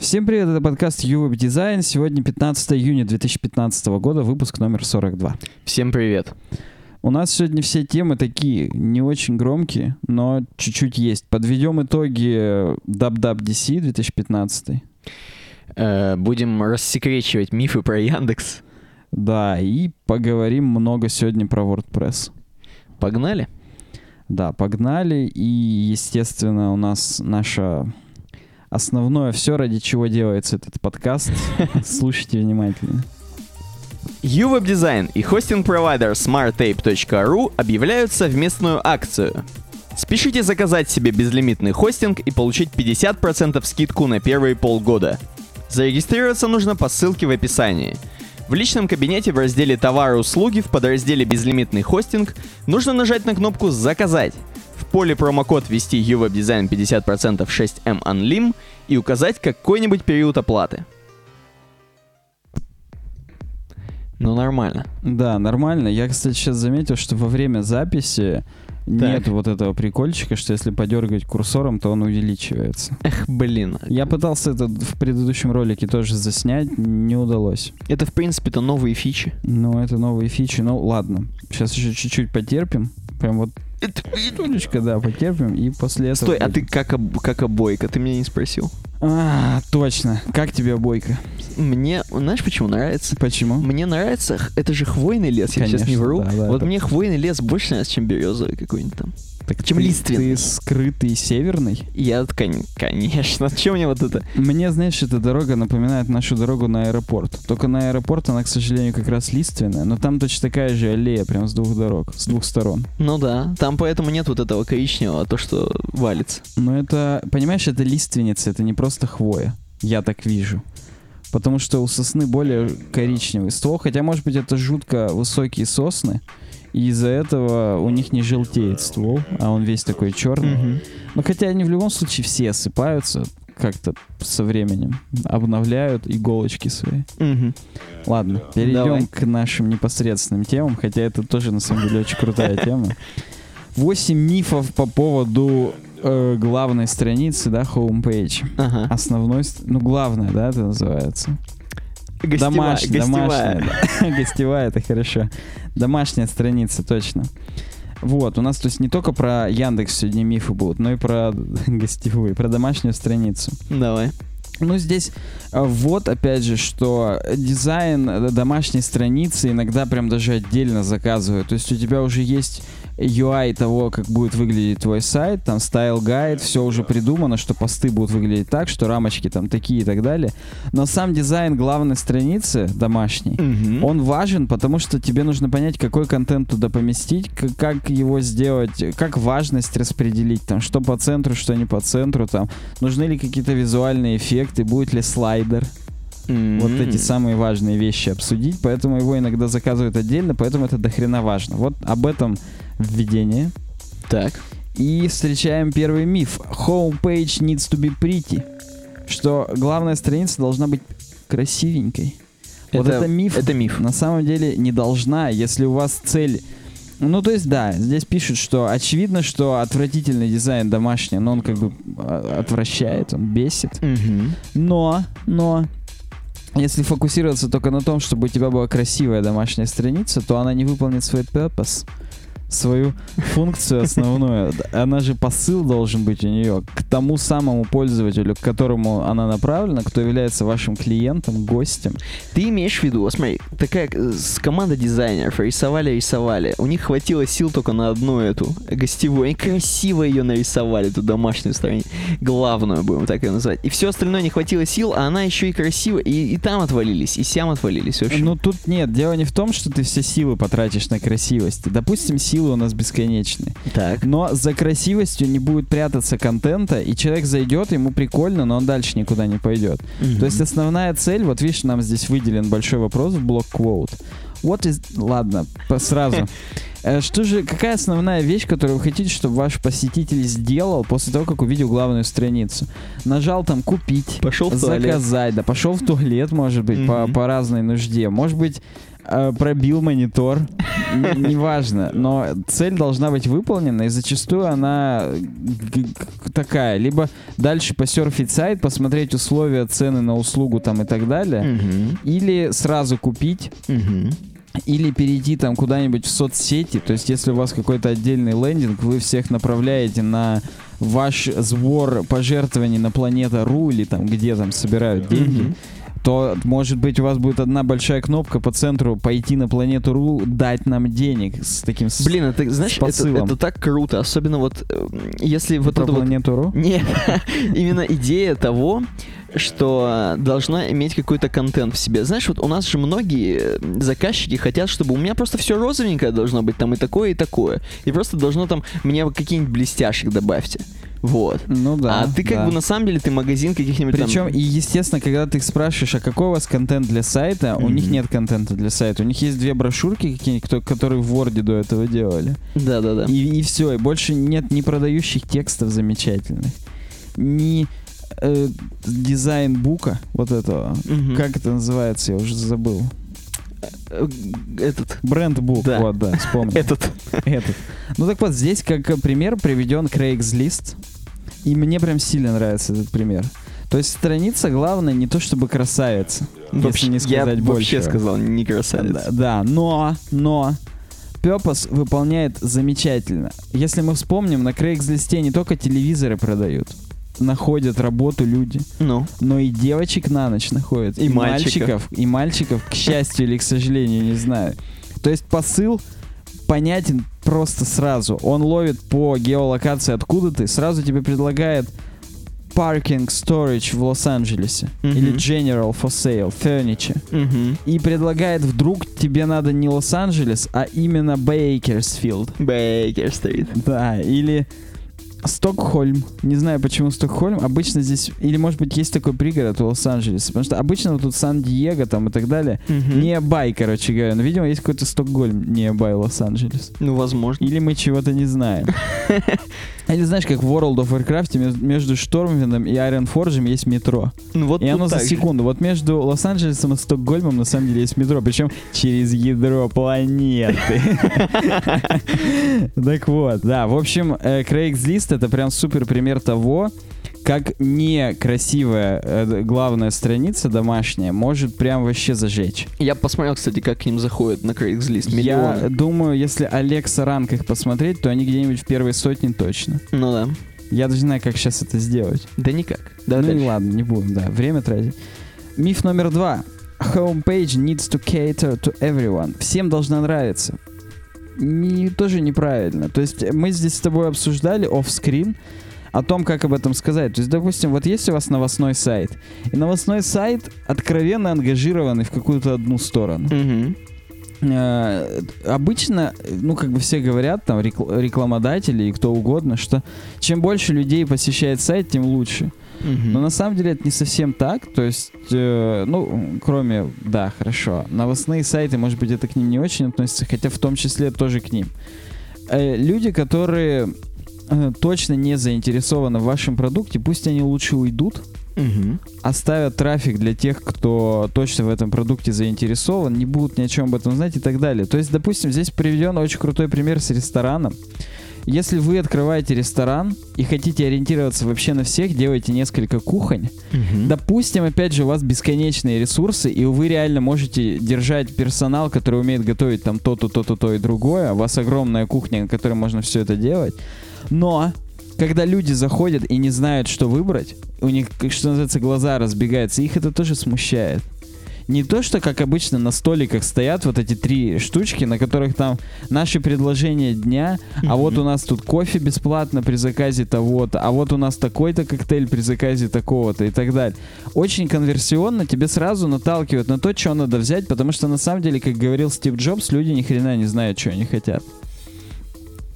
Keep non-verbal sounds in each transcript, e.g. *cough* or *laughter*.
Всем привет, это подкаст UWeb Design. Сегодня 15 июня 2015 года, выпуск номер 42. Всем привет. У нас сегодня все темы такие, не очень громкие, но чуть-чуть есть. Подведем итоги WWDC 2015. Э, будем рассекречивать мифы про Яндекс. Да, и поговорим много сегодня про WordPress. Погнали? Да, погнали. И, естественно, у нас наша основное все, ради чего делается этот подкаст. *laughs* Слушайте внимательно. UWeb Design и хостинг-провайдер smarttape.ru объявляют совместную акцию. Спешите заказать себе безлимитный хостинг и получить 50% скидку на первые полгода. Зарегистрироваться нужно по ссылке в описании. В личном кабинете в разделе «Товары и услуги» в подразделе «Безлимитный хостинг» нужно нажать на кнопку «Заказать», поле промокод ввести UWeb Design 50% 6M Unlim и указать какой-нибудь период оплаты. Ну, нормально. Да, нормально. Я, кстати, сейчас заметил, что во время записи нет вот этого прикольчика, что если подергать курсором, то он увеличивается. Эх, блин. Я пытался это в предыдущем ролике тоже заснять, не удалось. Это, в принципе-то, новые фичи. Ну, это новые фичи. Ну, ладно. Сейчас еще чуть-чуть потерпим. Прям вот Тулечка, да, потерпим, и после этого... Стой, а ты как, об, как обойка? Ты меня не спросил. А, точно. Как тебе обойка? Мне, знаешь, почему нравится? Почему? Мне нравится, это же хвойный лес, я сейчас не вру. Да, да, вот это... мне хвойный лес больше нравится, чем березовый какой-нибудь там. Так чем ты, лиственный. Ты скрытый северный? Я, конечно. *laughs* Чем мне вот это? Мне, знаешь, эта дорога напоминает нашу дорогу на аэропорт. Только на аэропорт она, к сожалению, как раз лиственная, но там точно такая же аллея, прям с двух дорог, с двух сторон. Ну да, там поэтому нет вот этого коричневого, то, что валится. Но это, понимаешь, это лиственница, это не просто хвоя. Я так вижу. Потому что у сосны более коричневый ствол, хотя, может быть, это жутко высокие сосны, и из-за этого у них не желтеет ствол, а он весь такой черный. Mm-hmm. Но хотя они в любом случае все осыпаются как-то со временем, обновляют иголочки свои. Mm-hmm. Ладно, перейдем Давай. к нашим непосредственным темам, хотя это тоже на самом деле очень крутая тема. Восемь мифов по поводу э, главной страницы, да, homepage. Ага. Основной, ну главная, да, это называется. Гостевая, Домаш, гостевая. Домашняя, *laughs* гостевая, это хорошо. Домашняя страница, точно. Вот, у нас то есть не только про Яндекс сегодня мифы будут, но и про *laughs* гостевую, про домашнюю страницу. Давай. Ну, здесь э, вот, опять же, что дизайн э, домашней страницы иногда прям даже отдельно заказывают. То есть у тебя уже есть UI того, как будет выглядеть твой сайт, там style guide, все уже придумано, что посты будут выглядеть так, что рамочки там такие и так далее. Но сам дизайн главной страницы домашней, mm-hmm. он важен, потому что тебе нужно понять, какой контент туда поместить, как, как его сделать, как важность распределить, там, что по центру, что не по центру, там, нужны ли какие-то визуальные эффекты, будет ли слайдер. Mm-hmm. Вот эти самые важные вещи обсудить, поэтому его иногда заказывают отдельно, поэтому это дохрена важно. Вот об этом введение. Так. И встречаем первый миф. Homepage needs to be pretty. Что главная страница должна быть красивенькой. Это, вот это миф. Это миф. На самом деле не должна, если у вас цель ну, то есть, да, здесь пишут, что очевидно, что отвратительный дизайн домашний, но он как бы а, отвращает, он бесит. Угу. Но, но, если фокусироваться только на том, чтобы у тебя была красивая домашняя страница, то она не выполнит свой purpose свою функцию основную. *laughs* Она же посыл должен быть у нее к тому самому пользователю, к которому она направлена, кто является вашим клиентом, гостем. Ты имеешь в виду, смотри, такая э, с команда дизайнеров рисовали, рисовали. У них хватило сил только на одну эту гостевую. Они красиво ее нарисовали, эту домашнюю страницу. Главную, будем так ее называть. И все остальное не хватило сил, а она еще и красиво. И, и там отвалились, и сям отвалились. В Ну тут нет, дело не в том, что ты все силы потратишь на красивость. Допустим, силы силы у нас бесконечные. Так. Но за красивостью не будет прятаться контента, и человек зайдет, ему прикольно, но он дальше никуда не пойдет. Mm-hmm. То есть основная цель, вот видишь, нам здесь выделен большой вопрос в блок quote. Вот is... Ладно, сразу. *laughs* Э, что же, какая основная вещь, которую вы хотите, чтобы ваш посетитель сделал после того, как увидел главную страницу? Нажал там купить, пошел в заказать, туалет. да, пошел в туалет, может быть, mm-hmm. по, по разной нужде. Может быть, пробил монитор, неважно, но цель должна быть выполнена, и зачастую она г- такая, либо дальше посерфить сайт, посмотреть условия, цены на услугу там и так далее, или сразу купить, или перейти там куда-нибудь в соцсети, то есть если у вас какой-то отдельный лендинг, вы всех направляете на ваш сбор пожертвований на планета.ру или там где там собирают деньги. То, может быть, у вас будет одна большая кнопка по центру «Пойти на планету.ру», «Дать нам денег» с таким... Блин, это, знаешь, это, это так круто, особенно вот э, если вот про это вот... планету.ру? *laughs* Не, именно идея того, что должна иметь какой-то контент в себе. Знаешь, вот у нас же многие э, заказчики хотят, чтобы у меня просто все розовенькое должно быть, там и такое, и такое. И просто должно там, мне какие-нибудь блестяшек добавьте. Вот. Ну да. а ты как да. бы на самом деле ты магазин каких-нибудь там- Причем, и естественно, когда ты их спрашиваешь, а какой у вас контент для сайта, у Мгм. них нет контента для сайта. У них есть две брошюрки какие-нибудь, которые в Word до этого делали. Да-да-да. И, все, и больше нет ни продающих текстов замечательных, ни э, дизайн-бука вот этого. Мгм. Как это называется, я уже забыл. Э, Этот. Бренд-бук, Да. вот, да, вспомнил. *laughs* Этот. Этот. Ну так вот, здесь как пример приведен Craigslist. И мне прям сильно нравится этот пример. То есть страница, главное, не то чтобы красавица, если не сказать я больше. вообще сказал, не красавец. Да, да, но, но Purpose выполняет замечательно. Если мы вспомним, на Craigslist не только телевизоры продают, находят работу люди, Ну. но и девочек на ночь находят, И мальчиков. и мальчиков, к счастью или к сожалению, не знаю. То есть посыл понятен просто сразу. Он ловит по геолокации, откуда ты, сразу тебе предлагает parking storage в Лос-Анджелесе Мгм. или general for sale, furniture. Мгм. И предлагает вдруг тебе надо не Лос-Анджелес, а именно Бейкерсфилд. Бейкер-стрит. Да, или Стокхольм. Не знаю, почему Стокхольм. Обычно здесь... Или, может быть, есть такой пригород у Лос-Анджелеса. Потому что обычно вот тут Сан-Диего там и так далее. Мгм. Nearby, короче говоря. Но, видимо, есть какой-то Стокгольм, nearby Лос-Анджелес. Ну, возможно. Или мы чего-то не знаем. *laughs* Или знаешь, как в World of Warcraft между Штормвиндом и Айронфорджем есть метро. Ну, вот И оно за так же. секунду. Вот между Лос-Анджелесом и Стокгольмом на самом деле есть метро, причем через ядро планеты. *laughs* Так вот, да, в общем, э, Craigslist это прям супер пример того, как некрасивая э, главная страница домашняя может прям вообще зажечь. Я посмотрел, кстати, как к ним заходят на Craigslist. Я Миллионы. думаю, если Алекса ранг их посмотреть, то они где-нибудь в первой сотне точно. Ну да. Я даже не знаю, как сейчас это сделать. Да никак. Да, ну и дальше. ладно, не будем, да, время тратить. Миф номер два. Homepage needs to cater to everyone. Всем должна нравиться. Не, тоже неправильно. То есть мы здесь с тобой обсуждали оф-скрин о том, как об этом сказать. То есть, допустим, вот есть у вас новостной сайт, и новостной сайт откровенно ангажированный в какую-то одну сторону. Э, обычно, ну, как бы все говорят, там, рекл- рекламодатели и кто угодно, что чем больше людей посещает сайт, тем лучше. Мгм. Но на самом деле это не совсем так. То есть, э, ну, кроме, да, хорошо, новостные сайты, может быть, это к ним не очень относится, хотя в том числе тоже к ним. Э, люди, которые э, точно не заинтересованы в вашем продукте, пусть они лучше уйдут, Мгм. оставят трафик для тех, кто точно в этом продукте заинтересован, не будут ни о чем об этом знать и так далее. То есть, допустим, здесь приведен очень крутой пример с рестораном. Если вы открываете ресторан и хотите ориентироваться вообще на всех, делаете несколько кухонь, Мгм. допустим, опять же, у вас бесконечные ресурсы, и вы реально можете держать персонал, который умеет готовить там то-то, то-то, то и другое, у вас огромная кухня, на которой можно все это делать, но когда люди заходят и не знают, что выбрать, у них, что называется, глаза разбегаются, их это тоже смущает. Не то, что, как обычно, на столиках стоят вот эти три штучки, на которых там наши предложения дня, а вот у нас тут кофе бесплатно при заказе того-то, а вот у нас такой-то коктейль при заказе такого-то и так далее. Очень конверсионно тебе сразу наталкивают на то, что надо взять, потому что на самом деле, как говорил Стив Джобс, люди ни хрена не знают, что они хотят.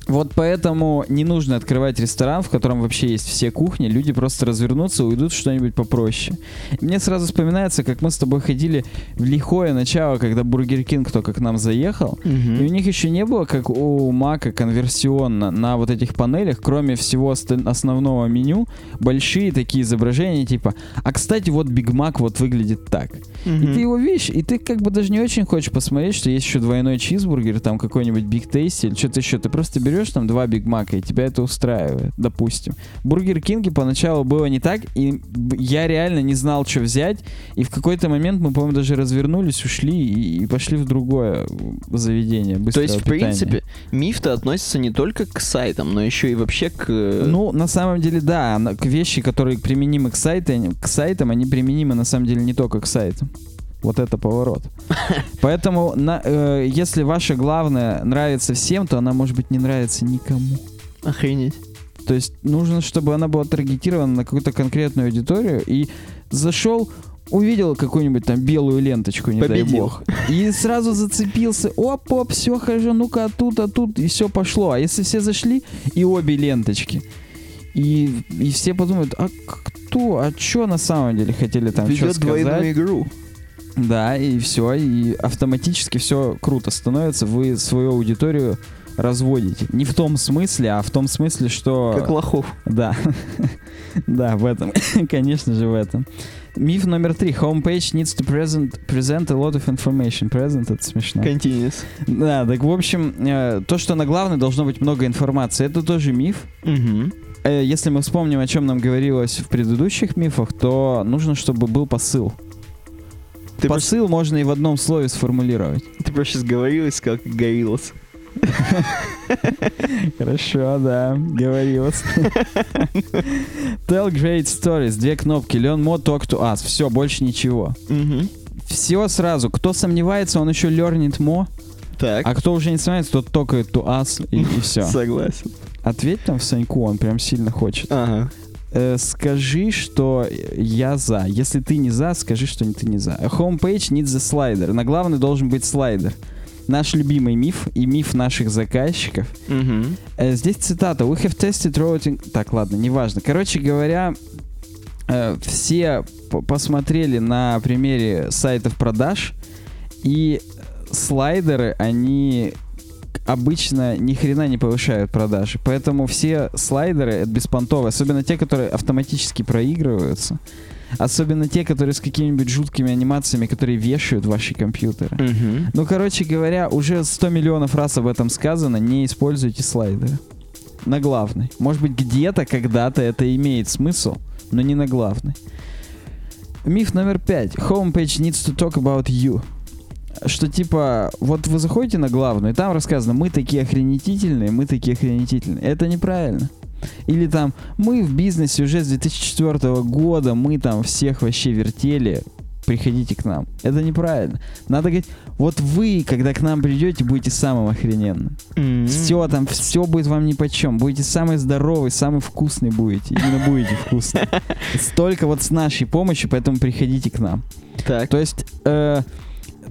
Вот поэтому не нужно открывать ресторан, в котором вообще есть все кухни. Люди просто развернутся, уйдут что-нибудь попроще. И мне сразу вспоминается, как мы с тобой ходили в лихое начало, когда Бургер Кинг только к нам заехал. И у них еще не было, как у Мака, конверсионно на вот этих панелях, кроме всего основного меню, большие такие изображения, типа, а кстати, вот Биг Мак вот выглядит так. И ты его видишь, и ты как бы даже не очень хочешь посмотреть, что есть еще двойной чизбургер, там какой-нибудь Биг Тейсти или что-то еще. Ты просто берешь там два Биг Мака, и тебя это устраивает, допустим. Бургер Кинге поначалу было не так, и я реально не знал, что взять. И в какой-то момент мы, по-моему, даже развернулись, ушли и, и пошли в другое заведение. То есть, в питания. принципе, миф-то относится не только к сайтам, но еще и вообще к... э, Ну, на самом деле, да, к вещи, которые применимы к, сайтам, к сайтам, они применимы на самом деле не только к сайтам. Вот это поворот. Поэтому, на- э, если ваша главная нравится всем, то она, может быть, не нравится никому. Охренеть. То есть нужно, чтобы она была таргетирована на какую-то конкретную аудиторию и зашел, увидел какую-нибудь там белую ленточку, не дай Победил. бог. И сразу зацепился. Оп-оп, все, хожу, ну-ка, а тут, а тут, и все пошло. А если все зашли, и обе ленточки. И, и все подумают, а кто, а что на самом деле хотели там что Ведет двойную сказать? игру. Да, и все, и автоматически все круто становится. Вы свою аудиторию разводите. Не в том смысле, а в том смысле, что... Как лохов. Да. *laughs* да, в этом. *laughs* Конечно же, в этом. Миф номер три. Homepage needs to present, present a lot of information. Present — это смешно. Continuous. Да, так в общем, э, то, что на главной должно быть много информации, это тоже миф. Э, если мы вспомним, о чем нам говорилось в предыдущих мифах, то нужно, чтобы был посыл. Ты, просто, посыл можно и в одном слове сформулировать. ты просто сейчас говорил и сказал, как Гориллас. *laughs* Хорошо, да, говорилось. *laughs* Tell great stories, две кнопки, learn more, talk to us. Все, больше ничего. Все сразу. Кто сомневается, он еще learned more, Так, а кто уже не сомневается, тот только to us и, все. *laughs* согласен. Ответь там в Саньку, он прям сильно хочет. Ага. Э, скажи, что я за. Если ты не за, скажи, что ты не за. Homepage needs a slider. На главный должен быть слайдер. Наш любимый миф и миф наших заказчиков. Э, Здесь цитата. We have tested routing... Так, ладно, неважно. Короче говоря, э, все посмотрели на примере сайтов продаж, и слайдеры, они обычно ни хрена не повышают продажи. Поэтому все слайдеры это беспонтовые, особенно те, которые автоматически проигрываются. Особенно те, которые с какими-нибудь жуткими анимациями, которые вешают ваши компьютеры. Мгм. Ну, короче говоря, уже 100 миллионов раз об этом сказано, не используйте слайдеры. На главной. Может быть, где-то, когда-то это имеет смысл, но не на главной. Миф номер пять. Homepage needs to talk about you. Что типа, вот вы заходите на главную, и там рассказано, мы такие охренетительные, мы такие охренетительные. Это неправильно. Или там, мы в бизнесе уже с 2004 года, мы там всех вообще вертели, приходите к нам. Это неправильно. Надо говорить, вот вы, когда к нам придете, будете самым охрененным. М. Все там, все будет вам ни чем. Будете самый здоровый, самый вкусный будете. Именно будете вкусный. Столько *laughs* вот с нашей помощью, поэтому приходите к нам. Так. То есть, э,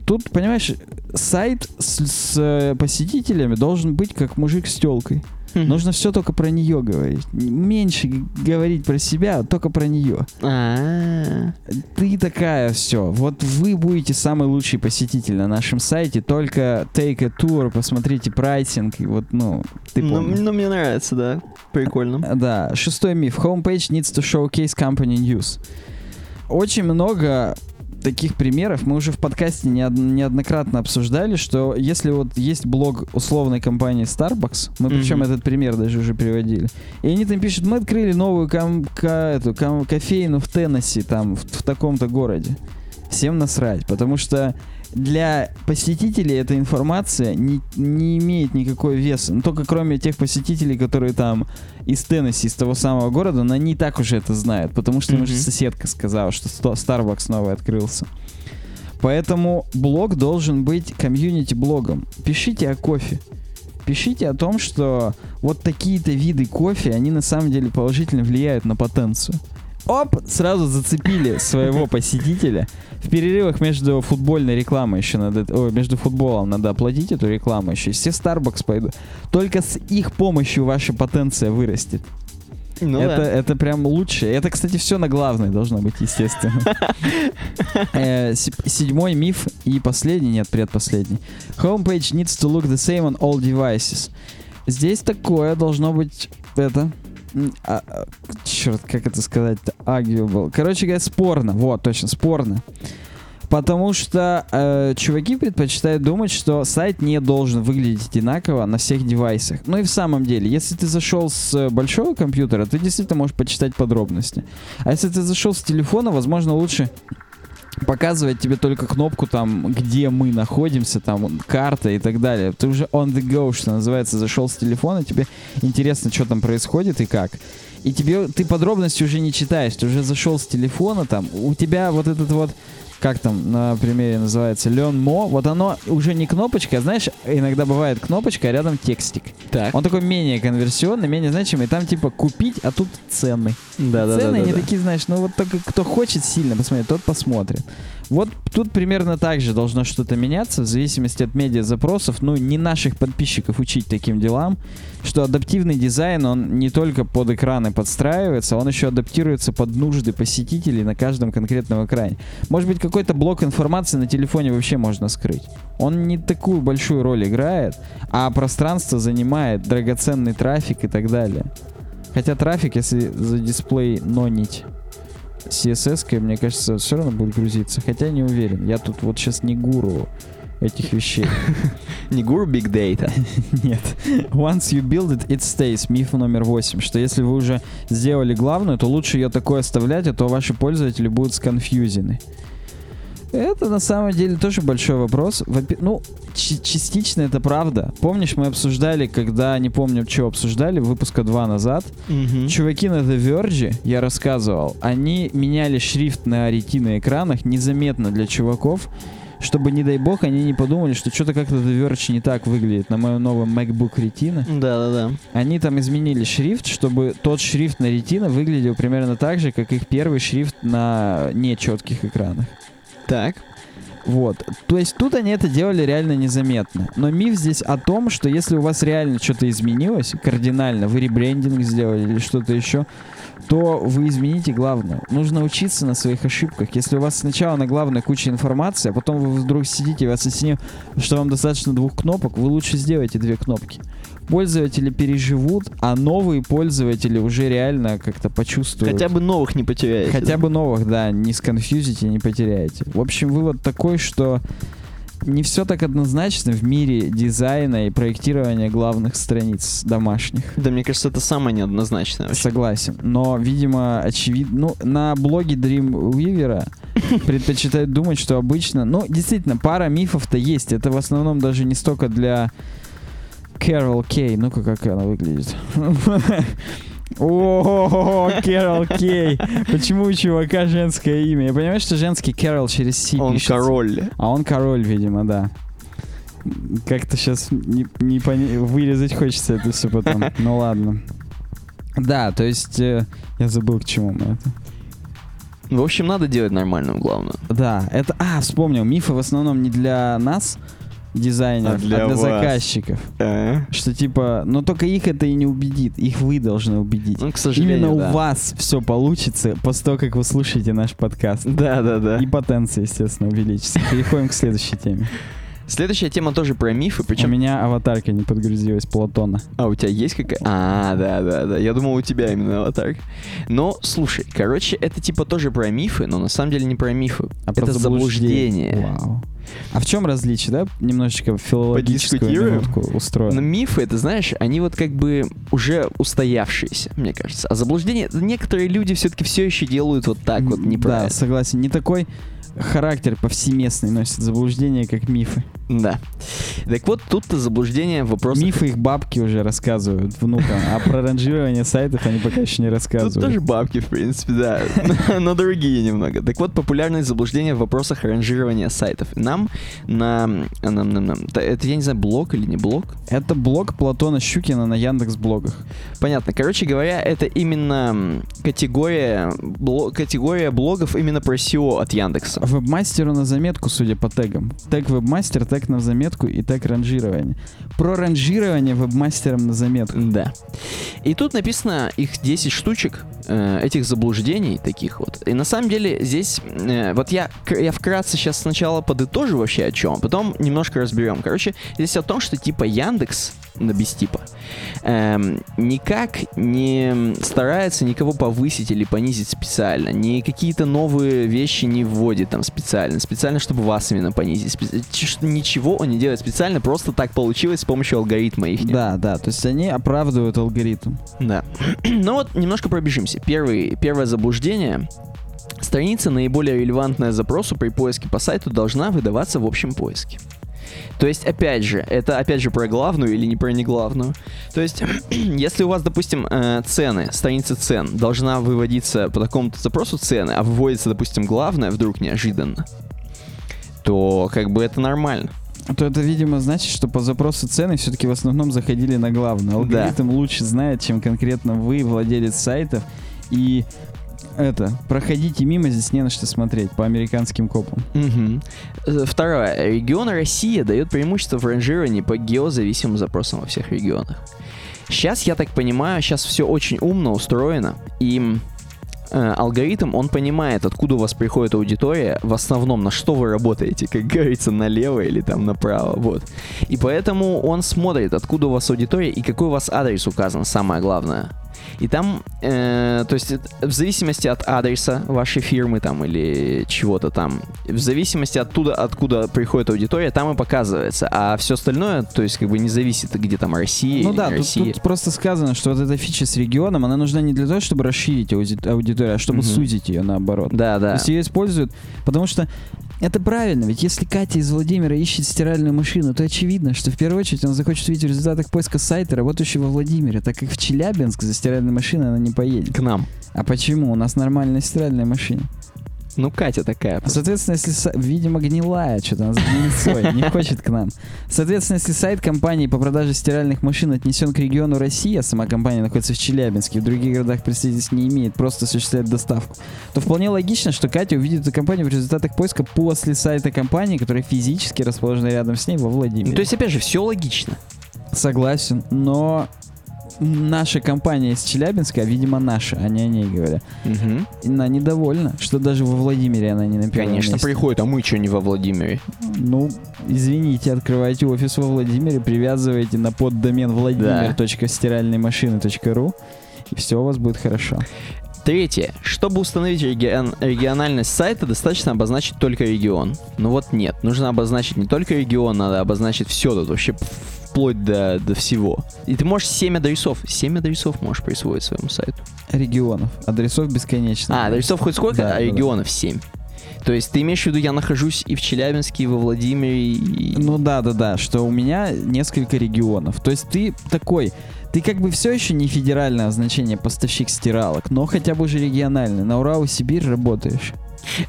тут, понимаешь, сайт с, с, э, посетителями должен быть как мужик с телкой. Мгм. Нужно все только про нее говорить. Меньше говорить про себя, а только про нее. А-а-а. Ты такая все. Вот вы будете самый лучший посетитель на нашем сайте. Только take a tour, посмотрите прайсинг. И вот, ну, ты Ну, помнишь. ну, мне нравится, да. Прикольно. Да, шестой миф. Homepage needs to showcase company news. Очень много таких примеров мы уже в подкасте неод- неоднократно обсуждали, что если вот есть блог условной компании Starbucks, мы причем Мгм. этот пример даже уже приводили, и они там пишут, мы открыли новую кам- ка- эту, кам- кофейну в Теннесси, там, в, в таком-то городе. Всем насрать, потому что для посетителей эта информация не, не имеет никакой веса. Ну, только кроме тех посетителей, которые там из Теннесси, из того самого города, но они и так уже это знают, потому что им уже Мгм. соседка сказала, что Starbucks новый открылся. Поэтому блог должен быть комьюнити-блогом. Пишите о кофе. Пишите о том, что вот такие-то виды кофе, они на самом деле положительно влияют на потенцию. Оп, сразу зацепили своего *laughs* посетителя. В перерывах между футбольной рекламой еще надо, ой, между футболом надо оплатить эту рекламу еще. Все Starbucks пойдут. Только с их помощью ваша потенция вырастет. Ну это, да. это прям лучше. Это, кстати, все на главной должно быть, естественно. *laughs* Э, Седьмой миф и последний, нет, предпоследний. Homepage needs to look the same on all devices. Здесь такое должно быть, это... черт, как это сказать-то? Arguable. Короче говоря, спорно. Вот, точно, спорно. Потому что э, чуваки предпочитают думать, что сайт не должен выглядеть одинаково на всех девайсах. Ну и в самом деле, если ты зашел с э, большого компьютера, ты действительно можешь почитать подробности. А если ты зашел с телефона, возможно, лучше показывать тебе только кнопку там, где мы находимся, там карта и так далее. Ты уже on the go, что называется, зашел с телефона, тебе интересно, что там происходит и как. И тебе ты подробности уже не читаешь, ты уже зашел с телефона, там, у тебя вот этот вот как там на примере называется, Learn More, вот оно уже не кнопочка, а знаешь, иногда бывает кнопочка, а рядом текстик. Так. Он такой менее конверсионный, менее значимый, там типа купить, а тут цены. Да, да, да. Цены, да, они да. такие, знаешь, ну вот только кто хочет сильно посмотреть, тот посмотрит. Вот тут примерно так же должно что-то меняться в зависимости от медиа-запросов. Ну, не наших подписчиков учить таким делам, что адаптивный дизайн, он не только под экраны подстраивается, он еще адаптируется под нужды посетителей на каждом конкретном экране. Может быть, какой-то блок информации на телефоне вообще можно скрыть. Он не такую большую роль играет, а пространство занимает драгоценный трафик и так далее. Хотя трафик, если за дисплей нонить CSS, мне кажется, все равно будет грузиться. Хотя не уверен. Я тут вот сейчас не гуру этих вещей. Не гуру Big Data. *laughs* Нет. Once you build it, it stays. Миф номер 8. Что если вы уже сделали главную, то лучше ее такое оставлять, а то ваши пользователи будут сконфьюзены. Это на самом деле тоже большой вопрос. Ну, частично это правда. Помнишь, мы обсуждали, когда, не помню, что обсуждали, выпуска два назад, Чуваки на The Verge, я рассказывал, они меняли шрифт на ретина экранах незаметно для чуваков, чтобы, не дай бог, они не подумали, что что-то как-то The Verge не так выглядит на моем новом MacBook Retina. Да, да, да. Они там изменили шрифт, чтобы тот шрифт на Retina выглядел примерно так же, как их первый шрифт на нечетких экранах. Так. Вот. То есть тут они это делали реально незаметно. Но миф здесь о том, что если у вас реально что-то изменилось, кардинально, вы ребрендинг сделали или что-то еще, то вы измените главное. Нужно учиться на своих ошибках. Если у вас сначала на главной куча информации, а потом вы вдруг сидите и вас осенил, что вам достаточно двух кнопок, вы лучше сделайте две кнопки. Пользователи переживут, а новые пользователи уже реально как-то почувствуют. Хотя бы новых не потеряете. Хотя бы новых, да, не сконфьюзите, не потеряете. В общем, вывод такой, что не все так однозначно в мире дизайна и проектирования главных страниц домашних. Да, мне кажется, это самое неоднозначное. вообще. Согласен. Но, видимо, очевидно... Ну, на блоге Dreamweaver *laughs* предпочитают думать, что обычно... Ну, действительно, пара мифов-то есть. Это в основном даже не столько для Carol Кей. Ну-ка, как она выглядит. О, Кэрол Кей. Почему у чувака женское имя? Я понимаю, что женский Кэрол через Си Он пишется. король. А он король, видимо, да. Как-то сейчас не, не пони- вырезать хочется это все потом. Ну ладно. Да, то есть э, я забыл, к чему мы это. В общем, надо делать нормальную главную. Да, это... А, вспомнил. Мифы в основном не для нас, дизайнеров, А а для для, вас. заказчиков. Э? Что типа, но только их это и не убедит. Их вы должны убедить. Ну, к сожалению, Именно да. у вас все получится после того, как вы слушаете наш подкаст. Да, да, да. И потенция, естественно, увеличится. Переходим к следующей теме. Следующая тема тоже про мифы, У причем... меня аватарка не подгрузилась Платона. А, у тебя есть какая? А, да, да, да. Я думал, у тебя именно аватарка. Но, слушай, короче, это типа тоже про мифы, но на самом деле не про мифы. А про это заблуждение. Вау. А в чем различие, да? Немножечко филологическую устроим. Но мифы, это знаешь, они вот как бы уже устоявшиеся, мне кажется. А заблуждение, некоторые люди все-таки все еще делают вот так вот неправильно. Да, согласен. Не такой характер повсеместный носит заблуждения, как мифы. Да. Так вот, тут-то заблуждение в вопросах... Мифы их бабки уже рассказывают внукам, а про ранжирование сайтов они пока еще не Тут рассказывают. тоже бабки, в принципе, да, *laughs* но другие немного. Так вот, популярные заблуждения в вопросах ранжирования сайтов. Нам на... нам- нам- нам- Это, я не знаю, блог или не блог? Это блог Платона Щукина на Яндекс блогах. Понятно. Короче говоря, это именно категория, бло- категория блогов именно про SEO от Яндекса. Вебмастеру на заметку, судя по тегам. Тег вебмастер, тег на заметку и тег ранжирование. Про ранжирование вебмастером на заметку. Да. И тут написано их 10 штучек, э, этих заблуждений таких вот. И на самом деле здесь, э, вот я, я вкратце сейчас сначала подытожу вообще о чем, а потом немножко разберем. Короче, здесь о том, что типа Яндекс, на без типа, эм, никак не старается никого повысить или понизить специально, ни какие-то новые вещи не вводит там специально, специально, чтобы вас именно понизить. Спе- ч- Ничего он не делает специально, просто так получилось с помощью алгоритма их. Да, да, то есть они оправдывают алгоритм. Да. *clears throat* ну вот, немножко пробежимся. Первый, первое заблуждение. Страница, наиболее релевантная запросу при поиске по сайту, должна выдаваться в общем поиске. То есть, опять же, это опять же про главную или не про неглавную. То есть, *clears throat* если у вас, допустим, э, цены, страница цен должна выводиться по такому-то запросу цены, а выводится, допустим, главная вдруг неожиданно, то как бы это нормально. То это, видимо, значит, что по запросу цены все-таки в основном заходили на главную. Алгоритм лучше знает, чем конкретно вы, владелец сайтов. И это, проходите мимо, здесь не на что смотреть по американским копам. Э, Второе. Регион Россия дает преимущество в ранжировании по геозависимым запросам во всех регионах. Сейчас, я так понимаю, сейчас все очень умно устроено, и э, алгоритм, он понимает, откуда у вас приходит аудитория, в основном, на что вы работаете, как говорится, налево или там направо, вот. И поэтому он смотрит, откуда у вас аудитория и какой у вас адрес указан, самое главное. И там, э, то есть в зависимости от адреса вашей фирмы там или чего-то там, в зависимости оттуда, откуда приходит аудитория, там и показывается. А все остальное, то есть как бы не зависит, где там Россия Ну да, тут, Россия. тут просто сказано, что вот эта фича с регионом, она нужна не для того, чтобы расширить ауди- аудиторию, а чтобы Мгм. сузить ее наоборот. Да, То да. есть ее используют, потому что это правильно, ведь если Катя из Владимира ищет стиральную машину, то очевидно, что в первую очередь он захочет видеть в результатах поиска сайта, работающего во Владимире, так как в Челябинск за стиральной машиной она не поедет. К нам. А почему? У нас нормальная стиральная машина. Ну, Катя такая. Соответственно, если, са- видимо, гнилая, что-то она с гнильцой, не хочет к нам. Соответственно, если сайт компании по продаже стиральных машин отнесен к региону России, а сама компания находится в Челябинске, в других городах представительств не имеет, просто осуществляет доставку, то вполне логично, что Катя увидит эту компанию в результатах поиска после сайта компании, которая физически расположена рядом с ней во Владимире. Ну, то есть, опять же, все логично. Согласен, но наша компания из Челябинска, а, видимо, наша, а не о ней говоря, Мгм. она недовольна, что даже во Владимире она не на первом Конечно, месте. приходит, а мы что не во Владимире? Ну, извините, открывайте офис во Владимире, привязывайте на поддомен владимир.стиральнеймашины.ру и все у вас будет хорошо. Третье. Чтобы установить регион- региональность сайта, достаточно обозначить только регион. Ну вот нет. Нужно обозначить не только регион, надо обозначить все тут, вообще вплоть до, до всего. И ты можешь 7 адресов. 7 адресов можешь присвоить своему сайту. Регионов. Адресов бесконечно. А, адресов хоть сколько, Да, а да, да. регионов 7. То есть ты имеешь в виду, я нахожусь и в Челябинске, и во Владимире, и... Ну да, да, да, что у меня несколько регионов. То есть ты такой, ты как бы все еще не федеральное значение поставщик стиралок, но хотя бы уже региональный. На Урал и Сибирь работаешь.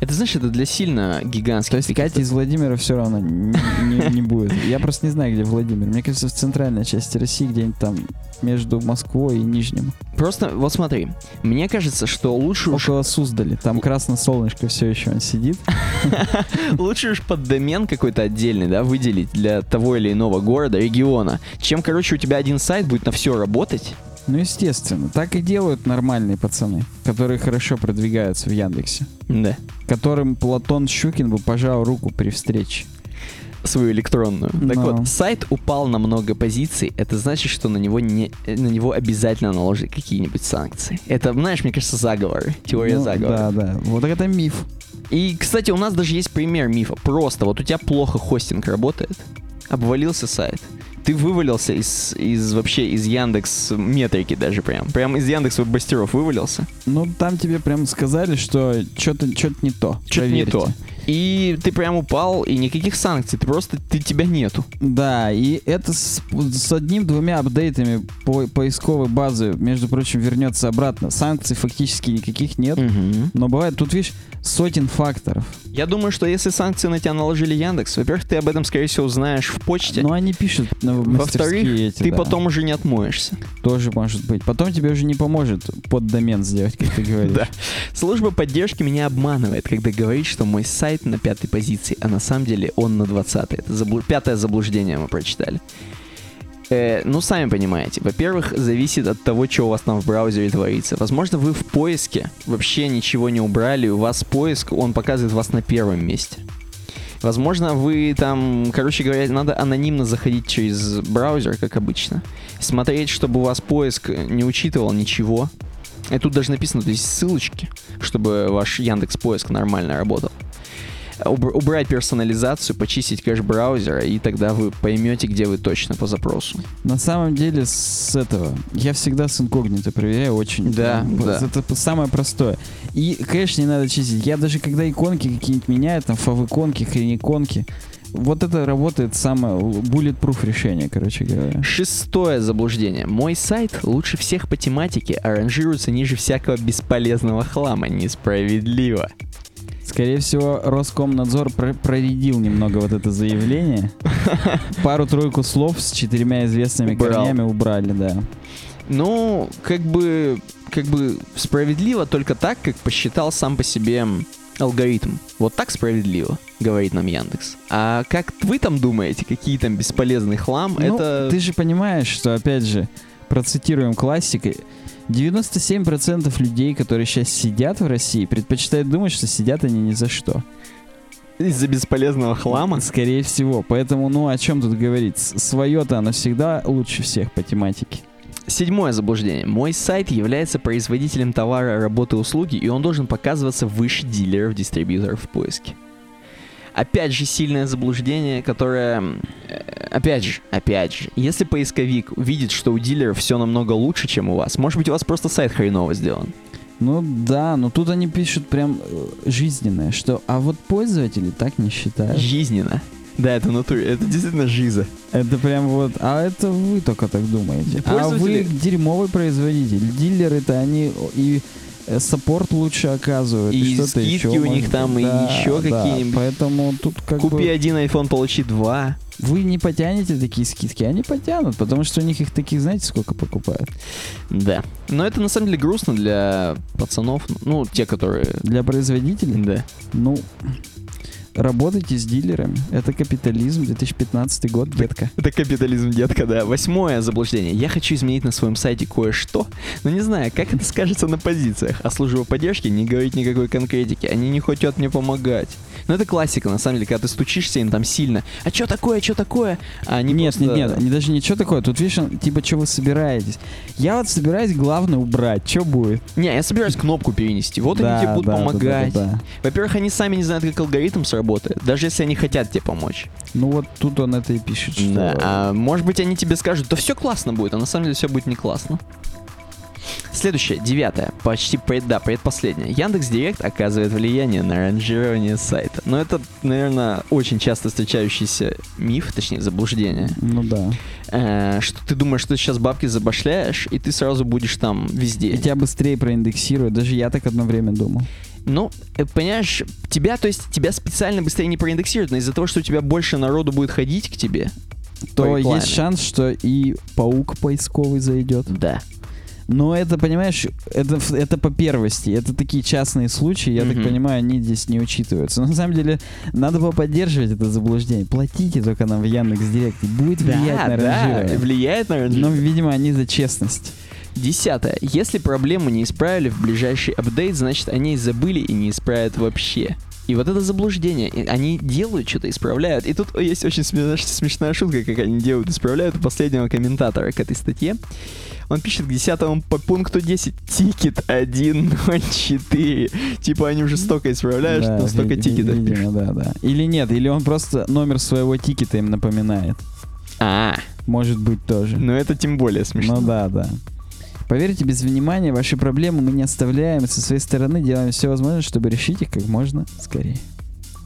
Это, знаешь, это для сильно гигантских... То есть Катя из Владимира все равно не, не- не будет. Я просто не знаю, где Владимир. Мне кажется, в центральной части России, где-нибудь там между Москвой и Нижним. Просто, вот смотри, мне кажется, что лучше уж, Около Суздали. Там красное солнышко все еще он сидит. *laughs* лучше уж под домен какой-то отдельный, да, выделить для того или иного города, региона, чем, короче, у тебя один сайт будет на все работать. Ну, естественно. Так и делают нормальные пацаны, которые хорошо продвигаются в Яндексе. Да. Которым Платон Щукин бы пожал руку при встрече. свою электронную. Так Ну. вот, сайт упал на много позиций, это значит, что на него, не, на него обязательно наложат какие-нибудь санкции. Это, знаешь, мне кажется, заговор, теория Ну, заговора. Да, да. Вот так это миф. И, кстати, у нас даже есть пример мифа. Просто вот у тебя плохо хостинг работает, обвалился сайт, ты вывалился из, из вообще из Яндекс метрики даже прям. Прям из Яндекс веб-бастеров вывалился. Ну, там тебе прям сказали, что что-то что не то. Что-то не то. И ты прям упал, и никаких санкций, ты просто, ты тебя нету. Да, и это с, с одним-двумя апдейтами по поисковой базы, между прочим, вернется обратно. Санкций фактически никаких нет. Но бывает, тут, видишь, сотен факторов. Я думаю, что если санкции на тебя наложили Яндекс, во-первых, ты об этом, скорее всего, узнаешь в почте. Но они пишут на Во-вторых, эти, ты да. потом уже не отмоешься. Тоже может быть. Потом тебе уже не поможет под домен сделать, как ты говоришь. *laughs* Да. Служба поддержки меня обманывает, когда говорит, что мой сайт на пятой позиции, а на самом деле он на двадцатой. Это пятое заблуждение мы прочитали. Э, ну, сами понимаете. Во-первых, зависит от того, что у вас там в браузере творится. Возможно, вы в поиске вообще ничего не убрали, у вас поиск, он показывает вас на первом месте. Возможно, вы там, короче говоря, надо анонимно заходить через браузер, как обычно. Смотреть, чтобы у вас поиск не учитывал ничего. И тут даже написано, то есть ссылочки, чтобы ваш Яндекс Поиск нормально работал. Убр- убрать персонализацию, почистить кэш браузера, и тогда вы поймете, где вы точно по запросу. На самом деле с этого я всегда с инкогнито проверяю очень. Да, да. Это самое простое. И кэш не надо чистить. Я даже когда иконки какие-нибудь меняю, там фав-иконки, хрень-иконки, вот это работает самое bulletproof решение, короче говоря. Шестое заблуждение. Мой сайт лучше всех по тематике, а ранжируется ниже всякого бесполезного хлама. Несправедливо. Скорее всего, Роскомнадзор про- проредил немного вот это заявление. Пару-тройку слов с четырьмя известными Убрал. корнями убрали, да. Ну, как бы, как бы справедливо только так, как посчитал сам по себе алгоритм. Вот так справедливо, говорит нам Яндекс. А как вы там думаете, какие там бесполезный хлам, Ну, это... Ты же понимаешь, что, опять же, процитируем классикой, 97% людей, которые сейчас сидят в России, предпочитают думать, что сидят они ни за что. Из-за бесполезного хлама? Скорее всего. Поэтому, ну, о чем тут говорить? Свое-то оно всегда лучше всех по тематике. Седьмое заблуждение. Мой сайт является производителем товара, работы, услуги, и он должен показываться выше дилеров, дистрибьюторов в поиске. Опять же, сильное заблуждение, которое... э, Опять же, опять же, если поисковик видит, что у дилеров все намного лучше, чем у вас, может быть, у вас просто сайт хреново сделан. Ну да, но тут они пишут прям э, жизненное, что а вот пользователи так не считают. Жизненно. Да, это натуре, это действительно жиза. Это прям вот, а это вы только так думаете. А вы Пользователи- дерьмовый производитель. Дилеры-то они и саппорт лучше оказывают. И что-то скидки еще, у них там, быть. и Да, еще да, какие-нибудь. Поэтому тут как Купи бы один iPhone, получи два. вы не потянете такие скидки, они потянут, потому что у них их таких, знаете, сколько покупают? Да. Но это на самом деле грустно для пацанов, ну, те, которые... Для производителей, Да. ну, работайте с дилерами. Это капитализм, 2015 год, детка. Это капитализм, детка, да. Восьмое заблуждение. Я хочу изменить на своем сайте кое-что, но не знаю, как это скажется на позициях. А служба поддержки не говорит никакой конкретики. Они не хотят мне помогать. Но это классика, на самом деле, когда ты стучишься им там сильно. А что такое, что такое? А они нет, просто- нет, нет, они даже ничего такое. Тут видишь, типа, что вы собираетесь? Я вот собираюсь главное убрать. Что будет? Не, я собираюсь кнопку перенести. Вот Да, они тебе будут да, помогать. да, да, да. Во-первых, они сами не знают, как алгоритм сработает, даже если они хотят тебе помочь. Ну вот тут он это и пишет, что... Да, а может быть, они тебе скажут, да все классно будет, а на самом деле все будет не классно. Следующее, девятое, почти пред, да, предпоследнее. Яндекс Директ оказывает влияние на ранжирование сайта. Но это, наверное, очень часто встречающийся миф, точнее, заблуждение. Ну да. Э, что ты думаешь, что ты сейчас бабки забашляешь, и ты сразу будешь там везде. И тебя быстрее проиндексируют. Даже я так одно время думал. Ну, э, понимаешь, тебя, то есть, тебя специально быстрее не проиндексируют, но из-за того, что у тебя больше народу будет ходить к тебе, То по рекламе. есть шанс, что и паук поисковый зайдет. Да. Но это, понимаешь, это, это по первости. Это такие частные случаи, я Мгм. так понимаю, они здесь не учитываются. Но на самом деле, надо было поддерживать это заблуждение. Платите только нам в Яндекс Директ. Будет влиять на да, ранжирование. влияет на Но, ранжирование. видимо, они за честность. Десятое. Если проблему не исправили в ближайший апдейт, значит они и забыли и не исправят вообще. И вот это заблуждение. И Они делают что-то, исправляют. И тут есть очень смешная, смешная шутка, как они делают, исправляют у последнего комментатора к этой статье. Он пишет к десятому по пункту 10 тикет 104. Типа они уже столько исправляют, Да, что столько тикетов пишут. Видимо, да, да. Или нет, или он просто номер своего тикета им напоминает. А, Может быть тоже. ну это тем более смешно. Ну да, да. Поверьте, без внимания ваши проблемы мы не оставляем. и Со своей стороны делаем все возможное, чтобы решить их как можно скорее.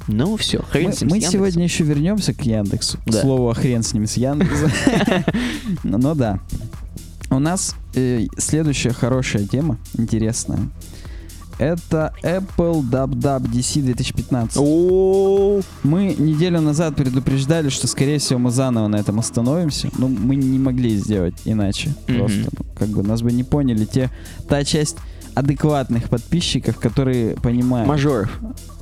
Ну все, хрен Мы, с ним, мы с Яндексом. сегодня еще вернемся к Яндексу. К Да. слову, а хрен с ним, с Яндексом. *laughs* Ну да. У нас э, следующая хорошая тема, интересная. Это Apple WWDC 2015. О, Мы неделю назад предупреждали, что, скорее всего, мы заново на этом остановимся. Но мы не могли сделать иначе. Мгм. Просто, ну, как бы, нас бы не поняли те, та часть адекватных подписчиков, которые понимают. мажоров.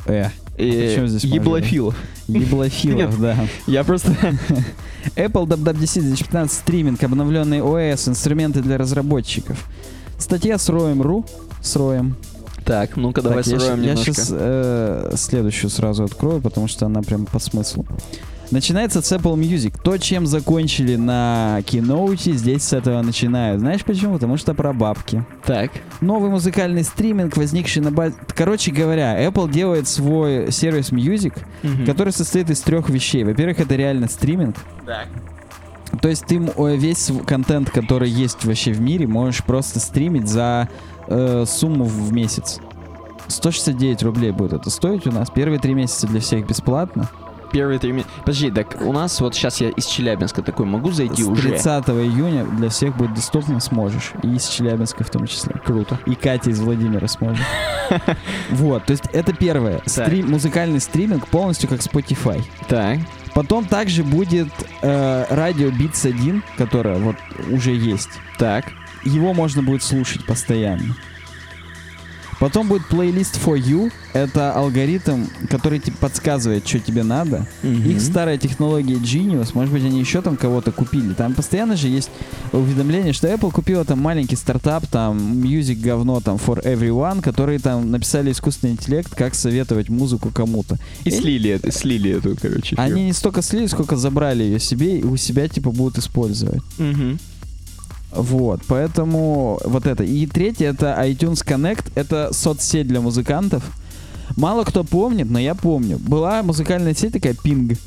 Э, И Причем здесь еблофилов. еблофилов, да. Я просто... *laughs* Apple WWDC 2015 стриминг, обновленный OS, инструменты для разработчиков. Статья с роем.ru, с роем. Так, ну-ка давай Так, я сроем я немножко. сейчас следующую сразу открою, потому что она прям по смыслу. Начинается с Apple Music. То, чем закончили на Keynote, здесь с этого начинают. Знаешь почему? Потому что про бабки. Так. Новый музыкальный стриминг, возникший на базе... Короче говоря, Apple делает свой сервис Music, Мгм. который состоит из трех вещей. Во-первых, это реально стриминг. Так. То есть ты э, весь контент, который есть вообще в мире, можешь просто стримить за э, сумму в месяц. 169 рублей будет это стоить у нас. Первые три месяца для всех бесплатно. Первые три месяца. Подожди, так у нас вот сейчас я из Челябинска такой могу зайти С уже? 30 июня для всех будет доступно, сможешь. И из Челябинска в том числе. Круто. И Катя из Владимира сможет. *laughs* Вот, то есть это первое. Стрим, музыкальный стриминг полностью как Spotify. Так. Потом также будет э, радио Beats 1, которое вот уже есть. Так. Его можно будет слушать постоянно. Потом будет плейлист for you. Это алгоритм, который тебе подсказывает, что тебе надо. Их старая технология Genius, может быть, они еще там кого-то купили. Там постоянно же есть уведомление, что Apple купила там маленький стартап, там Music говно там for everyone, которые там написали искусственный интеллект, как советовать музыку кому-то. И слили это, слили эту, короче. Они не столько слили, сколько забрали ее себе и у себя типа будут использовать. Мгм. Вот, поэтому вот это. И третье это iTunes Connect, это соцсеть для музыкантов. Мало кто помнит, но я помню. Была музыкальная сеть такая Ping.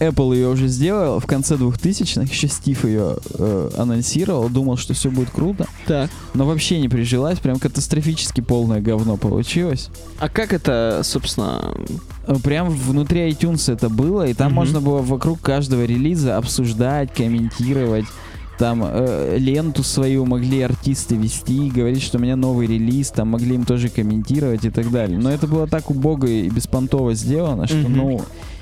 Apple ее уже сделал в конце 2000-х, еще Стив ее э, анонсировал, думал, что все будет круто, Так. но вообще не прижилась, прям катастрофически полное говно получилось. А как это, собственно... Э, Прям внутри iTunes это было, и там Мгм. можно было вокруг каждого релиза обсуждать, комментировать. Там э, ленту свою могли артисты вести, говорить, что у меня новый релиз, там могли им тоже комментировать и так далее. Но это было так убого и беспонтово сделано, что, Мгм. ну,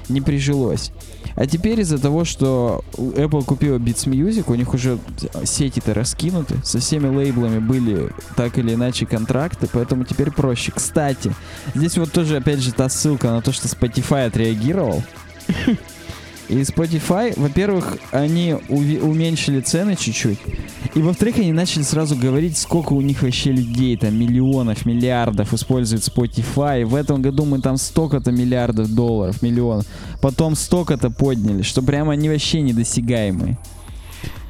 не прижилось. А теперь из-за того, что Apple купила Beats Music, у них уже сети-то раскинуты, со всеми лейблами были так или иначе контракты, поэтому теперь проще. Кстати, здесь вот тоже опять же та ссылка на то, что Spotify отреагировал. *laughs* И Spotify, во-первых, они уменьшили цены чуть-чуть. И во-вторых, они начали сразу говорить, сколько у них вообще людей, там, миллионов, миллиардов используют Spotify. В этом году мы там столько-то миллиардов долларов, миллионов. Потом столько-то подняли, что прямо они вообще недосягаемые.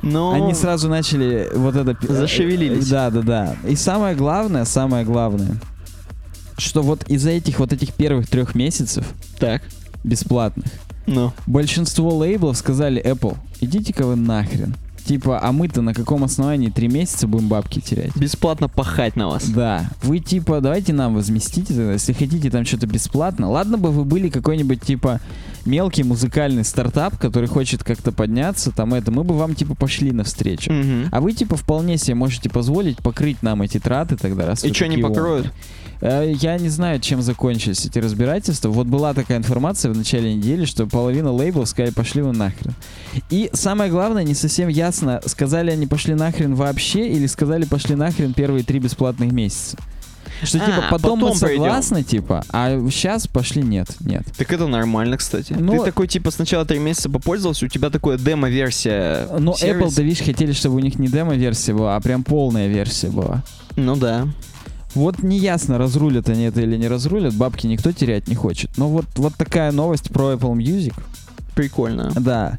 Но... Они сразу начали вот это... пи- Зашевелились. Да, да, да. И самое главное, самое главное, что вот из-за этих вот этих первых трех месяцев Так. бесплатных, Ну. большинство лейблов сказали Apple, идите-ка вы нахрен. Типа, а мы-то на каком основании три месяца будем бабки терять? Бесплатно пахать на вас. Да, вы типа, давайте нам возместите тогда, если хотите там что-то бесплатно. Ладно бы вы были какой-нибудь типа мелкий музыкальный стартап, который хочет как-то подняться, там это, мы бы вам типа пошли навстречу. Мгм. А вы типа вполне себе можете позволить покрыть нам эти траты тогда, раз И что, не покроют? умные. Э, Я не знаю, чем закончились эти разбирательства. Вот была такая информация в начале недели, что половина лейблов сказали, пошли вы нахрен. И самое главное, не совсем ясно, сказали они пошли нахрен вообще или сказали пошли нахрен первые три бесплатных месяца. Что А, типа потом, мы потом пойдем. согласны, типа, а сейчас пошли нет, нет. Так это нормально, кстати. Ну- Ты такой, типа, сначала три месяца попользовался, у тебя такое демо-версия. Но сервиса. Apple, да видишь, хотели, чтобы у них не демо-версия была, а прям полная версия была. Ну да. Вот неясно, разрулят они это или не разрулят, бабки никто терять не хочет. Но вот, вот такая новость про Apple Music. Прикольно. Да.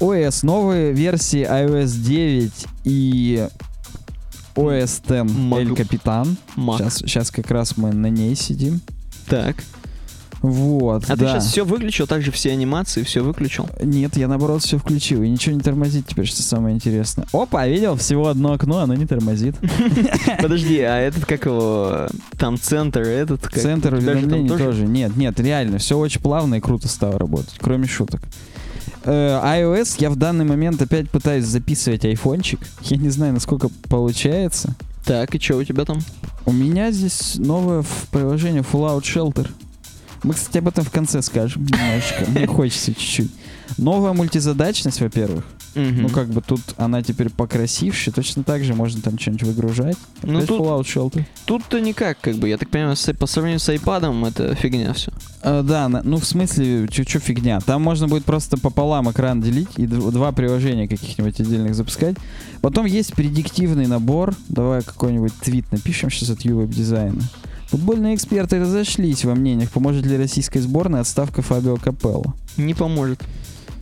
OS, новые версии iOS 9 и OS X Capitan. Мак. Сейчас, сейчас как раз мы на ней сидим. Так. Вот, А ты да. сейчас все выключил, также все анимации, все выключил. Нет, я наоборот все включил, и ничего не тормозит теперь, что самое интересное. Опа, видел? Всего одно окно, оно не тормозит. *laughs* Подожди, а этот как его? Там центр, этот как? Центр уведомлений тоже? Нет, нет, реально, все очень плавно и круто стало работать, кроме шуток. Э, iOS я в данный момент опять пытаюсь записывать айфончик. Я не знаю, насколько получается. Так, и что у тебя там? У меня здесь новое приложение Fallout Shelter. Мы, кстати, об этом в конце скажем немножечко. Мне *laughs* хочется чуть-чуть. Новая мультизадачность, во-первых. Ну, как бы тут она теперь покрасивше. Точно так же можно там что-нибудь выгружать. Ну, Опять тут- Fallout Shelter. Тут-то никак, как бы, я так понимаю, с- по сравнению с iPad это фигня все. А, да, на- ну в смысле, чуть-чуть фигня. Там можно будет просто пополам экран делить и дв- два приложения каких-нибудь отдельных запускать. Потом есть предиктивный набор. Давай какой-нибудь твит напишем сейчас от Ювеб дизайна. Футбольные эксперты разошлись во мнениях, поможет ли российской сборной отставка Фабио Капелло. Не поможет.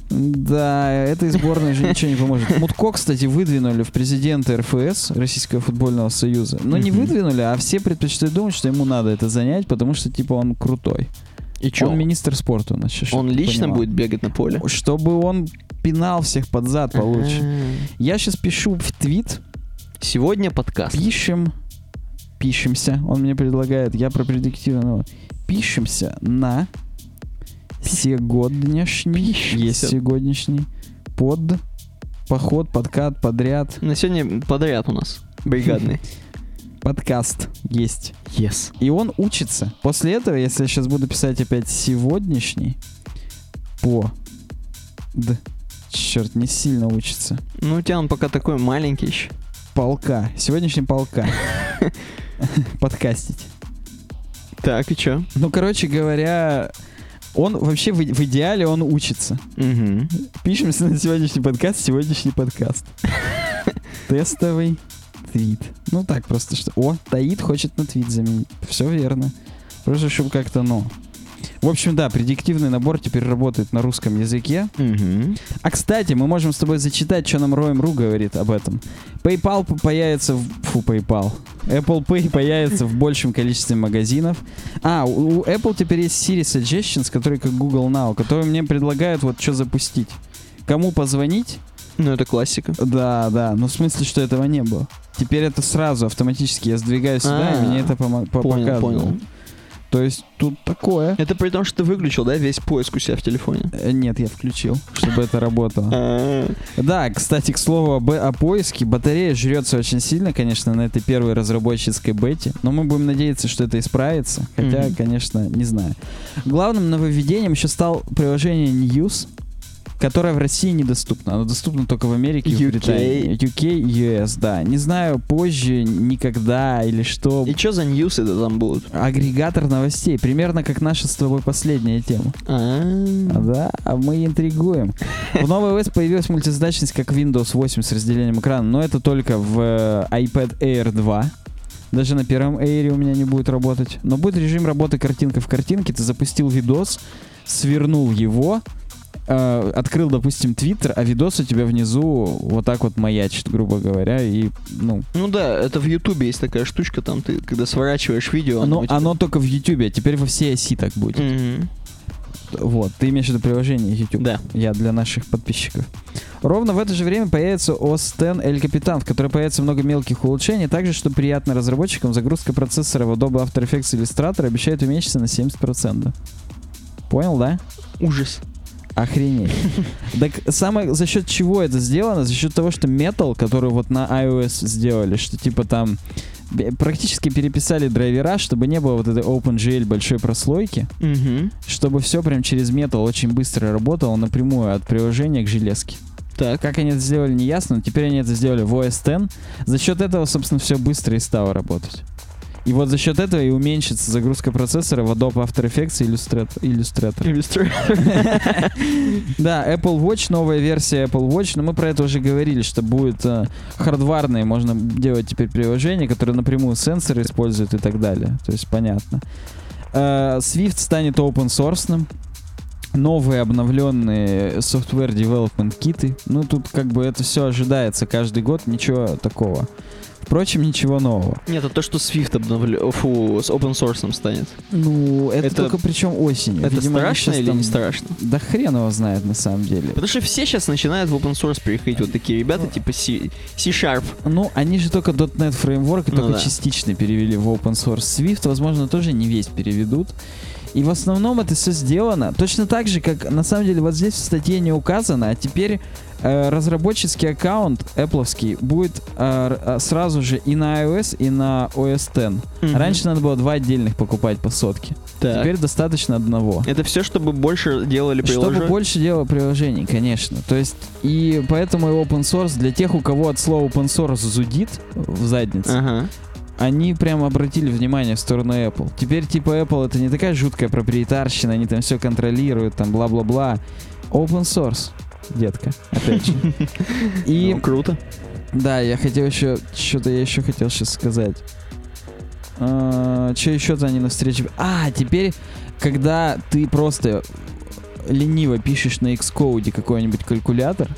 Да, этой сборной же ничего не поможет. *laughs* Мутко, кстати, выдвинули в президенты РФС, Российского футбольного союза. Но не Мгм. выдвинули, а все предпочитают думать, что ему надо это занять, потому что, типа, он крутой. И что? Он Он, министр спорта у нас сейчас. ты лично понимал. будет бегать на поле? Чтобы он пинал всех под зад получше. Я сейчас пишу в твит, Сегодня подкаст. пишем, пишемся, он мне предлагает, я про предиктивного, пишемся на сегодняшний, Пишемся. есть сегодняшний, под поход, подкат, подряд, На сегодня подряд у нас. Бригадный. *laughs* подкаст есть. Yes. И он учится. После этого, если я сейчас буду писать опять сегодняшний, по, д, черт, не сильно учится. Ну, у тебя он пока такой маленький еще. Полка. Сегодняшний полка. *laughs* Подкастить. Так, и что? Ну, короче говоря, он вообще в, в идеале он учится. Угу. Пишемся на сегодняшний подкаст, сегодняшний подкаст. *laughs* Тестовый твит. Ну так просто что. О, Таит хочет на твит заменить. Все верно. Просто чтобы как-то, ну. В общем, да, предиктивный набор теперь работает на русском языке. Угу. А кстати, мы можем с тобой зачитать, что нам Роем.ру говорит об этом. PayPal появится в... Фу, PayPal. Apple Pay появится в большем количестве магазинов. А, у, Apple теперь есть Siri Suggestions, которые как Google Now, которые мне предлагают вот что запустить. Кому позвонить? Ну, это классика. Да, да. Ну, в смысле, что этого не было. Теперь это сразу автоматически. Я сдвигаю сюда, А, и мне это помо- по- Понял, показывает. понял. То есть тут такое. Это при том, что ты выключил, да, весь поиск у себя в телефоне? Э, Нет, я включил, чтобы это работало. *laughs* А, Да, кстати, к слову об, о поиске, батарея жрется очень сильно, конечно, на этой первой разработческой бете, но мы будем надеяться, что это исправится, хотя, конечно, не знаю. Главным нововведением еще стал приложение News, которое в России недоступно. Оно доступно только в Америке и в. Британии. UK, US, да. Не знаю, позже, никогда или что. И что за ньюсы это там будут? Агрегатор новостей, примерно как наша с тобой последняя тема. А, А, Да, а мы интригуем. В новой OS появилась мультизадачность как Windows 8 с разделением экрана, но это только в э, iPad Air 2. Даже на первом Air у меня не будет работать. Но будет режим работы картинка в картинке. Ты запустил видос, свернул его, э, открыл, допустим, Twitter, а видос у тебя внизу вот так вот маячит, грубо говоря, и, ну... Ну да, это в Ютубе есть такая штучка, там ты, когда сворачиваешь видео, Оно, у тебя- оно только в YouTube, а теперь во всей оси так будет. Мгм. Вот, ты имеешь в виду приложение YouTube? Да. Я для наших подписчиков. Ровно в это же время появится OS X El Capitan, в которой появится много мелких улучшений. Также, что приятно разработчикам, загрузка процессора в Adobe After Effects Illustrator обещает уменьшиться на 70%. Понял, да? Ужас. Охренеть. *laughs* Так самое, за счет чего это сделано? За счет того, что Metal, который вот на iOS сделали, что типа там практически переписали драйвера, чтобы не было вот этой OpenGL большой прослойки, Мгм. чтобы все прям через Metal очень быстро работало напрямую от приложения к железке. Так. Как они это сделали, не ясно, но теперь они это сделали в OS X. За счет этого, собственно, все быстро и стало работать. И вот за счет этого и уменьшится загрузка процессора в Adobe After Effects и Illustrator. Illustrator. Да, Apple Watch, новая версия Apple Watch, но мы про это уже говорили, что будет э, хардварные, можно делать теперь приложения, которые напрямую сенсоры используют и так далее. То есть понятно. Э, Swift станет open source. Новые обновленные software development киты. Ну, тут как бы это все ожидается каждый год, ничего такого. Впрочем, ничего нового. Нет, это то, что Swift обновлю, фу, с open source станет. Ну, это, Это- только причем осенью. Это Видимо, страшно или там- не страшно? Да хрен его знает на самом деле. Потому что все сейчас начинают в open source переходить, вот такие ребята, типа C- C-Sharp. Ну, они же только .NET фреймворк Ну только да. частично перевели в open source. Swift, возможно, тоже не весь переведут. И в основном это все сделано точно так же, как на самом деле вот здесь в статье не указано, а теперь разработческий аккаунт Apple будет э, э, сразу же и на iOS, и на OS X. Мгм. Раньше надо было два отдельных покупать по сотке. Так. Теперь достаточно одного. Это все, чтобы больше делали Чтобы приложения? больше делал приложений, конечно. То есть, и поэтому и open source для тех, у кого от слова open source зудит в заднице, Ага. они прям обратили внимание в сторону Apple. Теперь типа Apple это не такая жуткая проприетарщина, они там все контролируют, там бла-бла-бла. Open source, детка, опять же. *laughs* И Ну, круто. да, я хотел еще, что-то я еще хотел сейчас сказать. что еще-то они на встрече... А, теперь, когда ты просто лениво пишешь на Xcode какой-нибудь калькулятор,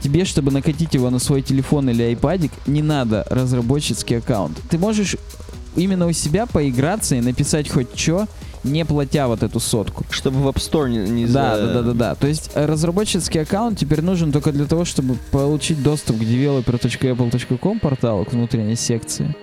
тебе, чтобы накатить его на свой телефон или айпадик, не надо разработческий аккаунт. Ты можешь именно у себя поиграться и написать хоть что, не платя вот эту сотку. Чтобы в App Store не, не Да, за- да, да, да, да. То есть э, разработческий аккаунт теперь нужен только для того, чтобы получить доступ к developer.apple.com порталу, к внутренней секции.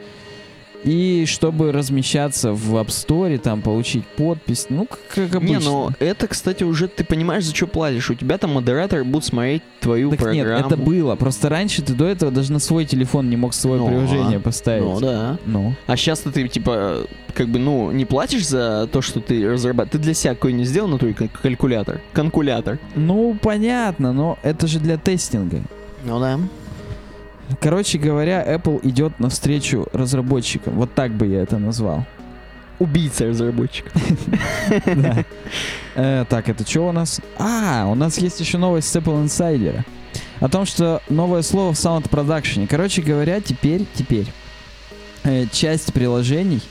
И чтобы размещаться в App Store, там получить подпись, ну, как, как обычно. Не, ну это, кстати, уже ты понимаешь, за что платишь. У тебя там модераторы будут смотреть твою так нет, программу. это было. Просто раньше ты до этого даже на свой телефон не мог свое Ну, приложение а. поставить. Ну да. Ну. А сейчас ты, типа, как бы, ну, не платишь за то, что ты разрабатываешь. Ты для себя какой не сделал, на твой как калькулятор. Конкулятор. Ну, понятно, но это же для тестинга. Ну да. Короче говоря, Apple идет навстречу разработчикам. Вот так бы я это назвал. Убийца разработчика. *laughs* Да. Э, Так, это что у нас? А, у нас есть еще новость с Apple Insider. О том, что новое слово в Sound Production. Короче говоря, теперь, теперь э, часть приложений,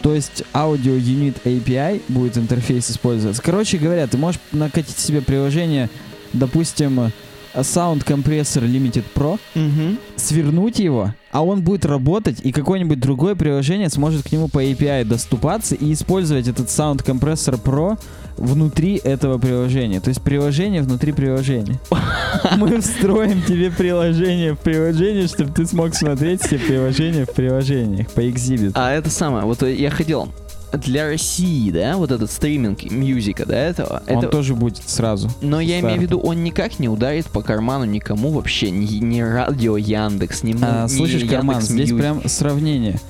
то есть Audio Unit API будет интерфейс использоваться. Короче говоря, ты можешь накатить себе приложение, допустим, Sound Compressor Limited Pro, Угу. свернуть его, а он будет работать, и какое-нибудь другое приложение сможет к нему по API доступаться и использовать этот Sound Compressor Pro внутри этого приложения. То есть приложение внутри приложения. *laughs* Мы встроим тебе приложение в приложение, чтобы ты смог смотреть все приложения в приложениях по Xzibit. А это самое, вот я хотел для России, да, вот этот стриминг music а, да, этого. Он это... тоже будет сразу. Но я имею в виду, он никак не ударит по карману никому вообще, ни, ни радио Яндекс, ни, А, ни слышишь, Карман, Яндекс здесь Music. прям сравнение.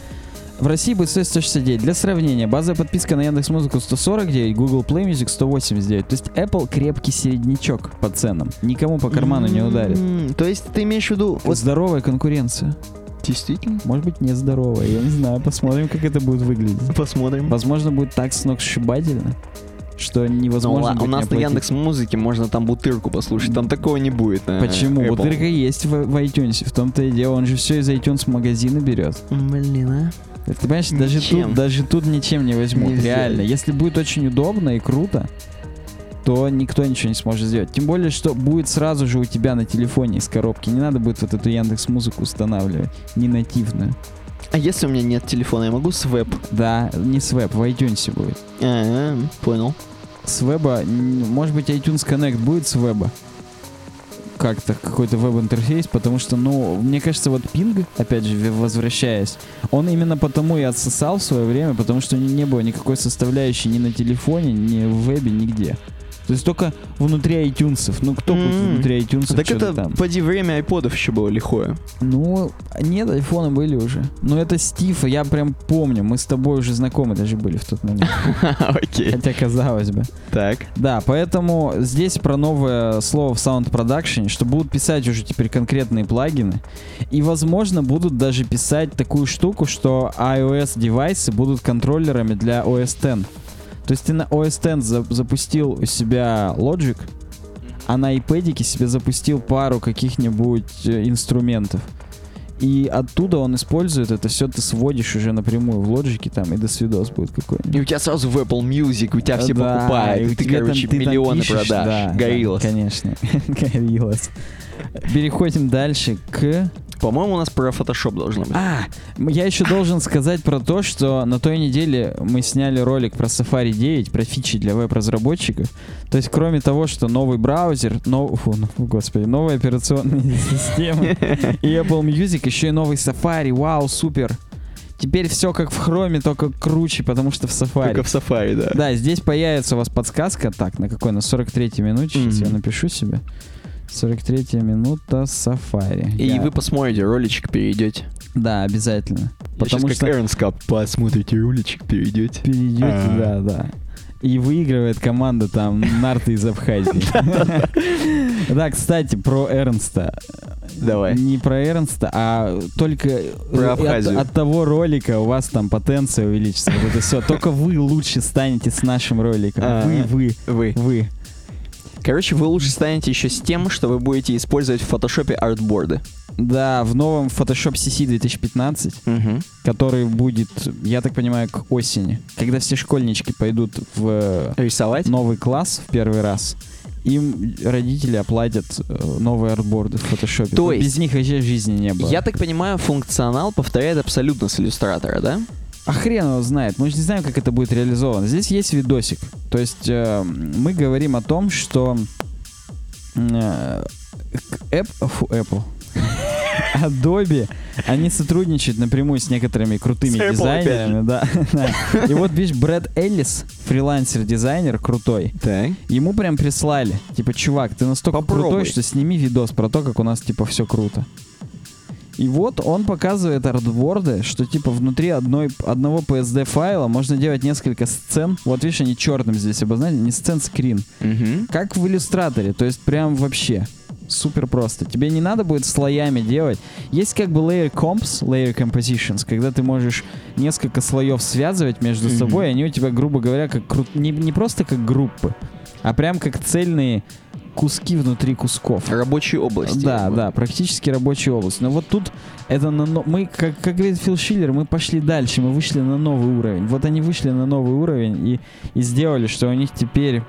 В России будет стоить 169. Для сравнения, базовая подписка на Яндекс Музыку 149, Google Play Music 189. То есть Apple крепкий середнячок по ценам. Никому по карману не ударит. То есть ты имеешь в виду, вот Здоровая конкуренция. Действительно? Может быть, нездоровая. Я не знаю. Посмотрим, как это будет выглядеть. Посмотрим. Возможно, будет так сногсшибательно, что Ну, невозможно ла- у будет не нас на. Яндекс Музыке можно там бутырку послушать, там такого не будет. на Почему? Apple. Бутырка есть в, в iTunes. В том-то и дело. Он же все из iTunes магазина берет. Блин, а? Ты понимаешь, даже тут, даже тут ничем не возьмут, Нельзя. реально. Если будет очень удобно и круто, то никто ничего не сможет сделать. Тем более, что будет сразу же у тебя на телефоне из коробки. Не надо будет вот эту Яндекс Музыку устанавливать, не нативную. А если у меня нет телефона, я могу с веб? Да, не с веб, в iTunes будет. А, понял. С веба, может быть, iTunes Connect будет с веба. Как-то какой-то веб-интерфейс, потому что, ну, мне кажется, вот пинг, опять же, возвращаясь, он именно потому и отсосал в свое время, потому что не было никакой составляющей ни на телефоне, ни в вебе, нигде. То есть только внутри iTunes. Ну, кто будет М. внутри iTunes так это, там? поди, время айподов еще было лихое. Ну, нет, айфоны были уже. Но это Стив, я прям помню, мы с тобой уже знакомы даже были в тот момент. *laughs* Окей. Хотя, казалось бы. Так. Да, поэтому здесь про новое слово в Sound Production, что будут писать уже теперь конкретные плагины. И, возможно, будут даже писать такую штуку, что iOS-девайсы будут контроллерами для OS X. То есть ты на OS X за- запустил у себя Logic, а на iPad себе запустил пару каких-нибудь э, инструментов. И оттуда он использует это все, ты сводишь уже напрямую в Logic там, и до свидос будет какой-нибудь. И у тебя сразу в Apple Music, у тебя все Да, покупают, и ты, тебе там- короче, ты миллионы пишешь, продаж. да, Гориллас. да, конечно. *laughs* Гориллас. Переходим дальше к... По-моему, у нас про Photoshop должно быть. А, я еще должен сказать про то, что на той неделе мы сняли ролик про Safari 9, про фичи для веб-разработчиков. То есть, кроме того, что новый браузер, нов... фу, ну, господи, новая операционная *laughs* система и Apple Music, еще и новый Safari, вау, супер. Теперь все как в Chrome, только круче, потому что в Safari. Только в Safari, да. Да, здесь появится у вас подсказка. Так, на какой? На 43-й минуте. Сейчас Мгм. я напишу себе. 43 минута Safari. И Я- вы посмотрите, роличек перейдете. Да, обязательно. Потому Сейчас что как Эрнс Кап, посмотрите роличек, перейдете. перейдете, А. да, да. И выигрывает команда там нарты из Абхазии. *laughs* Да, кстати, про Эрнста. Давай. Не про Эрнста, а только Про от- от того ролика у вас там потенция увеличится. Вот это все. Только вы лучше станете с нашим роликом. А. Вы, вы, Вы. вы. Короче, вы лучше станете еще с тем, что вы будете использовать в фотошопе артборды. Да, в новом Photoshop CC 2015, Угу. который будет, я так понимаю, к осени, когда все школьнички пойдут в Рисовать? новый класс в первый раз, им родители оплатят э, новые артборды в фотошопе. То есть- Без них вообще жизни не было. Я так понимаю, функционал повторяет абсолютно с иллюстратора, да? А хрен его знает. Мы же не знаем, как это будет реализовано. Здесь есть видосик. То есть э, мы говорим о том, что э, App, фу, Apple. *laughs* Adobe, они сотрудничают напрямую с некоторыми крутыми С Apple дизайнерами. Да, *laughs* да. И вот, видишь, Брэд Эллис, фрилансер-дизайнер крутой, Так. ему прям прислали, типа, чувак, ты настолько Попробуй. крутой, что сними видос про то, как у нас, типа, все круто. И вот он показывает артборды, что типа внутри одной, одного PSD файла можно делать несколько сцен. Вот видишь, они черным здесь обозначены, не сцен, скрин. Угу. Как в иллюстраторе, то есть прям вообще супер просто. Тебе не надо будет слоями делать. Есть как бы layer comps, layer compositions, когда ты можешь несколько слоев связывать между Мгм. собой, и они у тебя, грубо говоря, как кру- не, не просто как группы, а прям как цельные куски внутри кусков. Рабочие области. Да, да, практически рабочая область. Но вот тут это на мы, как, как говорит Фил Шиллер, мы пошли дальше, мы вышли на новый уровень. Вот они вышли на новый уровень и, и сделали, что у них теперь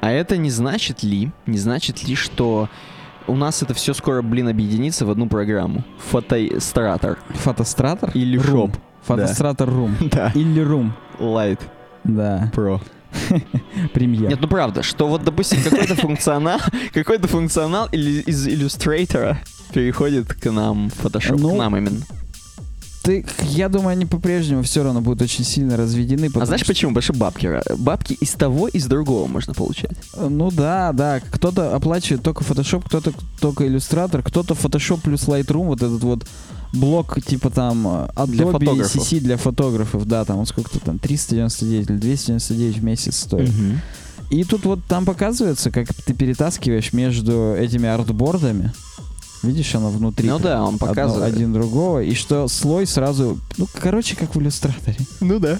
А это не значит ли, не значит ли, что у нас это все скоро, блин, объединится в одну программу? Фотостратор. фотостратор Или шоп. Фотостратор Room. *laughs* Да. Или Room. Light Да, Pro. *laughs* премьер. Нет, ну правда, что вот, допустим, какой-то функционал, *laughs* какой-то функционал из иллюстратора переходит к нам в Photoshop, Ну, к нам именно. Ты, я думаю, они по-прежнему все равно будут очень сильно разведены. А знаешь что- почему? Что бабки, бабки из того, из другого можно получать. Ну да, да. Кто-то оплачивает только Photoshop, кто-то только иллюстратор, кто-то Photoshop плюс Lightroom, вот этот вот блок типа там э, Для Adobe фотографов. CC для фотографов, да, там он сколько-то там 399 или 299 в месяц стоит. И тут вот там показывается, как ты перетаскиваешь между этими артбордами. Видишь, оно внутри. Ну да, он одно- показывает. один другого. И что слой сразу, ну, короче, как в иллюстраторе. Ну да.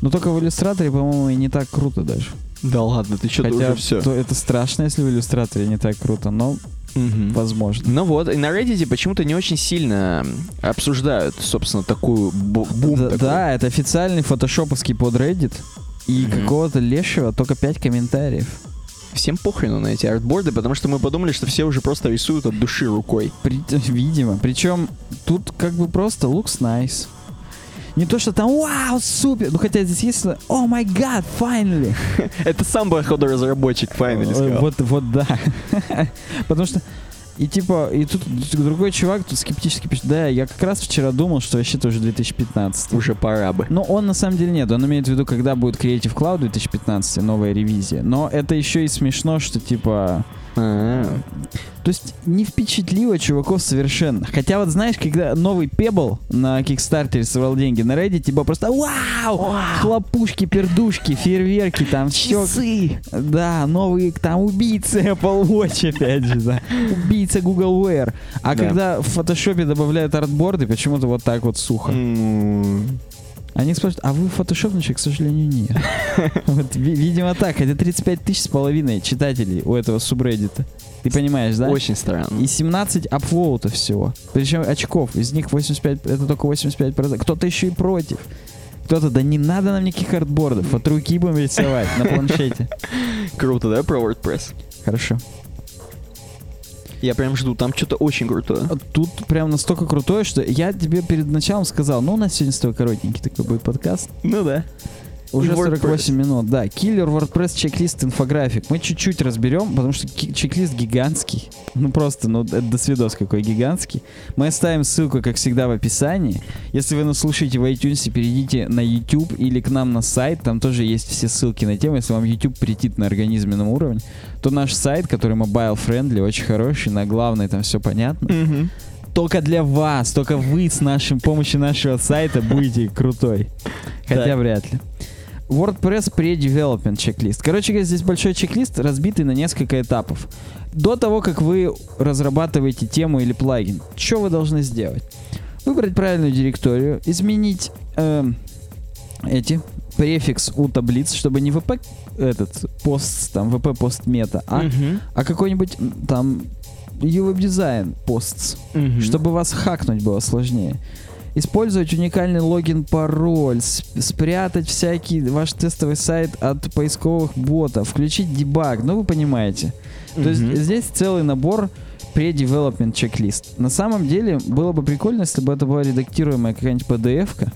Но только в иллюстраторе, по-моему, и не так круто даже. Да ладно, ты что-то Хотя уже все. то это страшно, если в иллюстраторе не так круто, но возможно. Ну вот, и на Reddit почему-то не очень сильно обсуждают, собственно, такую бу- бум. да, такой. да, это официальный фотошоповский подреддит. И Мгм. какого-то лешего только 5 комментариев. Всем похрену на эти артборды, потому что мы подумали, что все уже просто рисуют от души рукой. При- *laughs* видимо. Причем тут как бы просто looks nice. Не то, что там вау, супер. Ну хотя здесь есть о май гад, finally. *laughs* Это сам походу разработчик finally Э, сказал. Вот, вот да. *laughs* Потому что и типа, и тут другой чувак тут скептически пишет, да, я как раз вчера думал, что вообще-то уже 2015. Уже пора бы. Но он на самом деле нет, он имеет в виду, когда будет Creative Cloud 2015, новая ревизия. Но это еще и смешно, что типа... А, То есть не впечатлило чуваков совершенно. Хотя вот знаешь, когда новый Pebble на Kickstarter собрал деньги на Reddit, типа просто вау! Хлопушки, пердушки, фейерверки, там все. Да, новые там убийцы Apple Watch, опять же, да. Убийца Google Wear. А Да. когда в фотошопе добавляют артборды, почему-то вот так вот сухо. м, Они спрашивают, а вы фотошопничек? К сожалению, нет. *laughs* Вот, ви- видимо, так. Это 35 тысяч с половиной читателей у этого субреддита. Ты понимаешь, да? Очень странно. И 17 апвоутов всего. Причем очков. Из них 85, это только 85%. Кто-то еще и против. Кто-то, да не надо нам никаких артбордов. От руки будем рисовать на планшете. *laughs* Круто, да, про WordPress? Хорошо. Я прям жду, там что-то очень крутое. Тут прям настолько крутое, что я тебе перед началом сказал, ну, у нас сегодня с тобой коротенький такой будет подкаст. Ну да. Уже И WordPress. 48 минут, да. Киллер, WordPress, чек-лист, инфографик. Мы чуть-чуть разберем, потому что чек-лист гигантский. *laughs* Ну просто, ну это до свидос какой гигантский. Мы оставим ссылку, как всегда, в описании. Если вы нас слушаете в iTunes, перейдите на YouTube или к нам на сайт. Там тоже есть все ссылки на тему. Если вам YouTube претит на организменном уровне, то наш сайт, который mobile-friendly, очень хороший, на главной там все понятно. Мгм. Только для вас, только вы с нашим помощью нашего сайта будете крутой. Хотя вряд ли. WordPress pre-development чек-лист. Короче говоря, здесь большой чек-лист, разбитый на несколько этапов. До того, как вы разрабатываете тему или плагин, что вы должны сделать? Выбрать правильную директорию, изменить эм, эти префикс у таблиц, чтобы не vp этот пост, там vp пост мета, а, Мгм. а какой-нибудь там UWeb дизайн пост, Мгм. чтобы вас хакнуть было сложнее. Использовать уникальный логин, пароль, сп- спрятать всякий ваш тестовый сайт от поисковых ботов, включить дебаг, ну вы понимаете. То есть здесь целый набор pre-development чек-лист. На самом деле было бы прикольно, если бы это была редактируемая какая-нибудь PDF-ка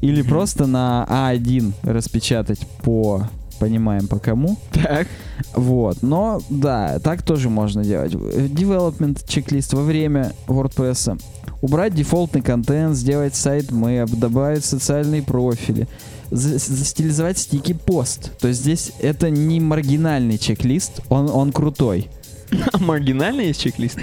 или Мгм. просто на А1 распечатать по понимаем по кому. Так. Вот, но да, так тоже можно делать. Development чек-лист во время WordPress. Убрать дефолтный контент, сделать sitemap, добавить социальные профили, за- застилизовать sticky post. То есть здесь это не маргинальный чек-лист, он, он крутой. *laughs* Маргинальный есть чек-лист?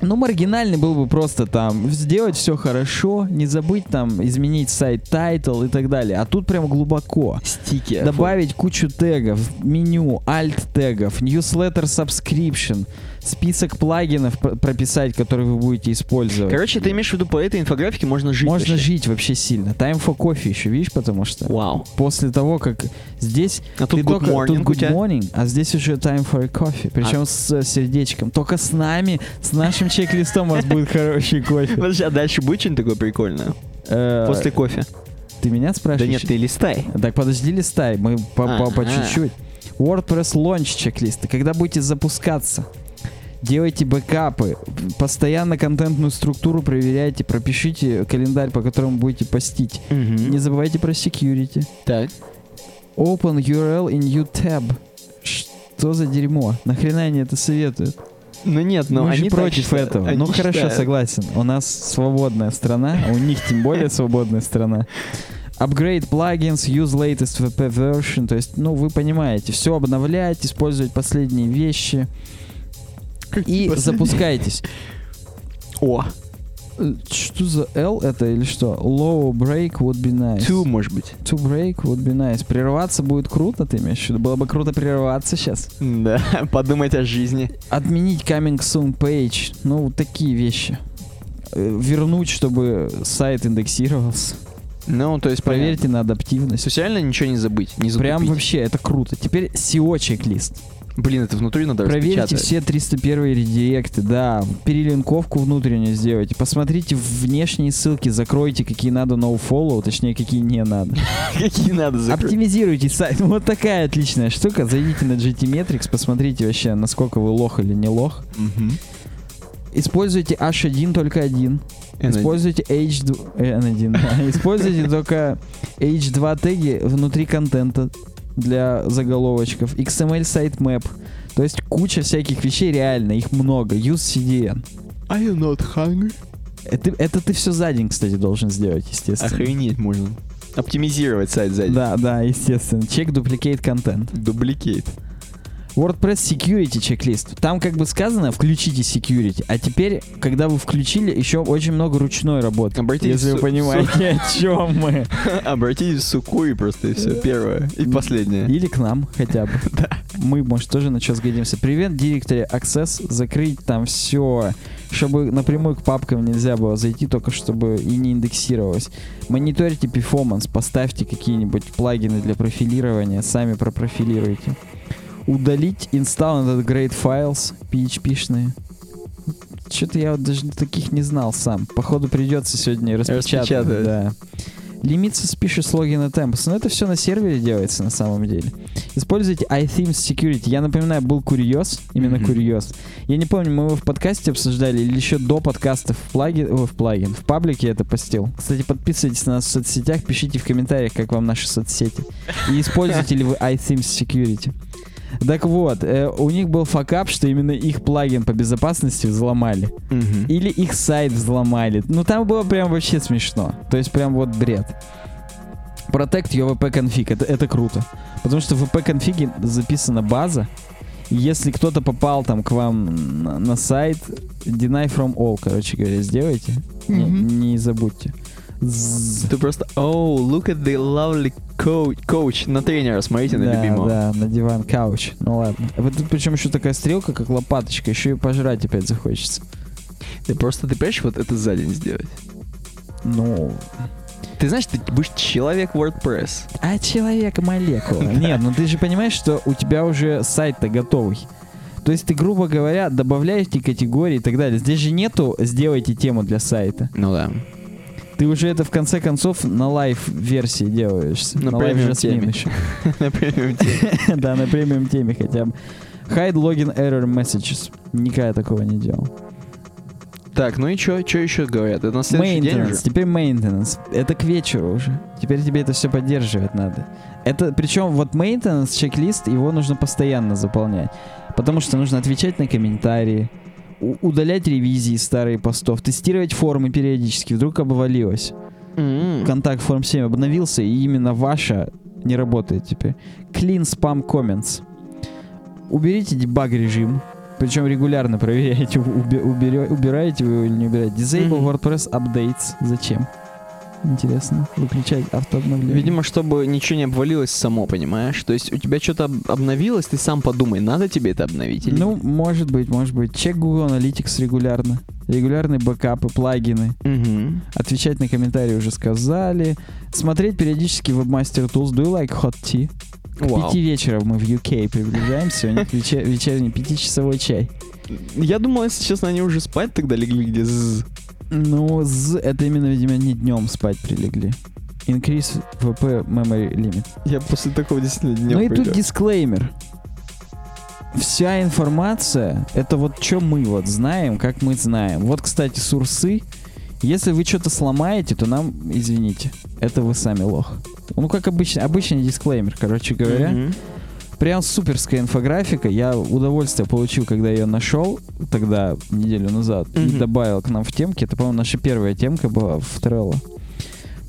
Ну, маргинальный был бы просто там сделать все хорошо, не забыть там изменить site title и так далее. А тут прям глубоко. Sticky. Добавить кучу тегов, меню, alt тегов, newsletter subscription, список плагинов пр- прописать, которые вы будете использовать. Короче, ты имеешь в виду по этой инфографике можно жить Можно вообще? жить вообще сильно. Time for coffee еще, видишь, потому что Вау. после того, как здесь А тут good только- morning тут good morning, а здесь уже time for coffee, причем А- с сердечком. Только с нами, с нашим чек-листом у вас будет хороший кофе. Подожди, а дальше будет что-нибудь такое прикольное? Э, После кофе? Ты меня Да спрашиваешь? нет, ты листай. Так подожди, листай, мы по, чуть-чуть. WordPress Launch чек-листы. Когда будете запускаться, делайте бэкапы, постоянно контентную структуру проверяйте, пропишите календарь, по которому будете постить. Не забывайте про security. Так. Open URL in new tab. Что за дерьмо? Нахрена они это советуют? Ну нет, но Мы они же так против считают. этого. Они ну хорошо, считают. согласен. У нас свободная страна, а у них тем более свободная страна. Upgrade plugins, use latest VP version. То есть, ну, вы понимаете, все обновлять, использовать последние вещи. И Последние. запускайтесь. О, Э, Что за L это или что? Low break would be nice. two, может быть. To break would be nice. Прерваться будет круто, ты имеешь в виду? Было бы круто прерваться сейчас. Да, *laughs* подумать о жизни. Отменить coming soon page. Ну, такие вещи. Э, Вернуть, чтобы сайт индексировался. Ну, то есть, Проверьте на адаптивность. Социально ничего не забыть, не затупить. Прям вообще, это круто. Теперь SEO чек-лист. Блин, это внутри надо Проверьте распечатать. все 301 редиректы, да. Перелинковку внутреннюю сделайте. Посмотрите внешние ссылки, закройте, какие надо nofollow, точнее, какие не надо. *laughs* Какие надо закрыть. Оптимизируйте сайт. Вот такая отличная штука. Зайдите на GT Metrics, посмотрите вообще, насколько вы лох или не лох. Используйте H1 только один. N1. Используйте H2... э, N1, да. Используйте только H2 теги внутри контента для заголовочков. XML sitemap. То есть куча всяких вещей, реально, их много. Use CDN. Are you not hungry? Это, это ты все за день, кстати, должен сделать, естественно. Охренеть можно. Оптимизировать сайт сзади. Да, да, естественно. Чек duplicate контент. Дубликейт. WordPress Security чек-лист. Там как бы сказано, включите security. А теперь, когда вы включили, еще очень много ручной работы. Обратитесь если вы понимаете, о чем мы. *laughs* Обратитесь в Сукуи просто и все. Первое. И последнее. Или к нам хотя бы. *laughs* Мы, может, тоже на что сгодимся. Привет, директоре Access. Закрыть там все, чтобы напрямую к папкам нельзя было зайти, только чтобы и не индексировалось. Мониторьте перформанс, поставьте какие-нибудь плагины для профилирования, сами пропрофилируйте. Удалить install and upgrade files PHP-шные. Что-то я вот даже таких не знал сам. Походу придется сегодня распечатать. Распечатать. Да. Limit suspicious login attempts. Но это все на сервере делается на самом деле. Используйте iThemes Security. Я напоминаю, был курьез, именно Мгм. курьез. Я не помню, мы его в подкасте обсуждали или еще до подкаста в плагин, о, в плагин, в паблике я это постил. Кстати, подписывайтесь на нас в соцсетях, пишите в комментариях, как вам наши соцсети. И используете ли вы iThemes Security. Так вот, э, у них был факап, что именно их плагин по безопасности взломали. Мгм. Или их сайт взломали. Ну там было прям вообще смешно. То есть прям вот бред. Protect your VP config. Это, это круто. Потому что в VP конфиге записана база. Если кто-то попал там к вам на, на сайт, deny from all, короче говоря, сделайте. Не, Мгм. не забудьте. Ты просто, oh, look at the lovely coach, coach на тренера, смотрите на да, любимого. да, на диван кауч. Ну ладно. А Вот тут причем еще такая стрелка, как лопаточка. Еще и пожрать опять захочется. Ты просто, ты понимаешь, вот это за день сделать? Ну, Ты знаешь, ты будешь человек WordPress. А человек молекула. *laughs* Нет, ну ты же понимаешь, что у тебя уже сайт-то готовый. То есть ты, грубо говоря, добавляете категории и так далее. Здесь же нету «сделайте тему для сайта». Ну да. Ты уже это в конце концов на live -версии делаешь. На На премиум теме. еще. *laughs* Например, *laughs* Да, на премиум теме хотя бы. Hide login error messages. Никогда такого не делал. Так, ну и что, что еще говорят? Это на следующий день уже? Теперь maintenance. Это к вечеру уже. Теперь тебе это все поддерживать надо. Это, причем вот maintenance, чек-лист, его нужно постоянно заполнять. Потому что нужно отвечать на комментарии, удалять ревизии старых постов, тестировать формы периодически. Вдруг обвалилось. М. Контакт форм 7 обновился, и именно ваша не работает теперь. Clean spam comments. Уберите дебаг режим. Причем регулярно проверяете, убере- убираете вы его или не убираете. Disable Мгм. WordPress updates. Зачем? Интересно. Выключать автообновление. Видимо, чтобы ничего не обвалилось само, понимаешь? То есть у тебя что-то об- обновилось, ты сам подумай, надо тебе это обновить или Ну, может быть, может быть. Чек Google Analytics регулярно. Регулярные бэкапы, плагины. Мгм. Отвечать на комментарии уже сказали. Смотреть периодически Webmaster Tools. Do you like hot tea? К Вау. пяти вечера мы в UK приближаемся. У них *laughs* вечер- вечерний пятичасовой чай. Я думал, если честно, они уже спать тогда легли, где з. Ну, з- это именно, видимо, не днем спать прилегли. Increase VP memory limit. Я после такого действительно днем ну и тут дисклеймер. Вся информация, это вот что мы вот знаем, как мы знаем. Вот, кстати, сурсы. Если вы что-то сломаете, то нам, извините, это вы сами лох. Ну, как обычно, обычный дисклеймер, короче говоря. Мгм. Прям суперская инфографика. Я удовольствие получил, когда ее нашел тогда, неделю назад, и Мгм. добавил к нам в темки. Это, по-моему, наша первая темка была в Trello.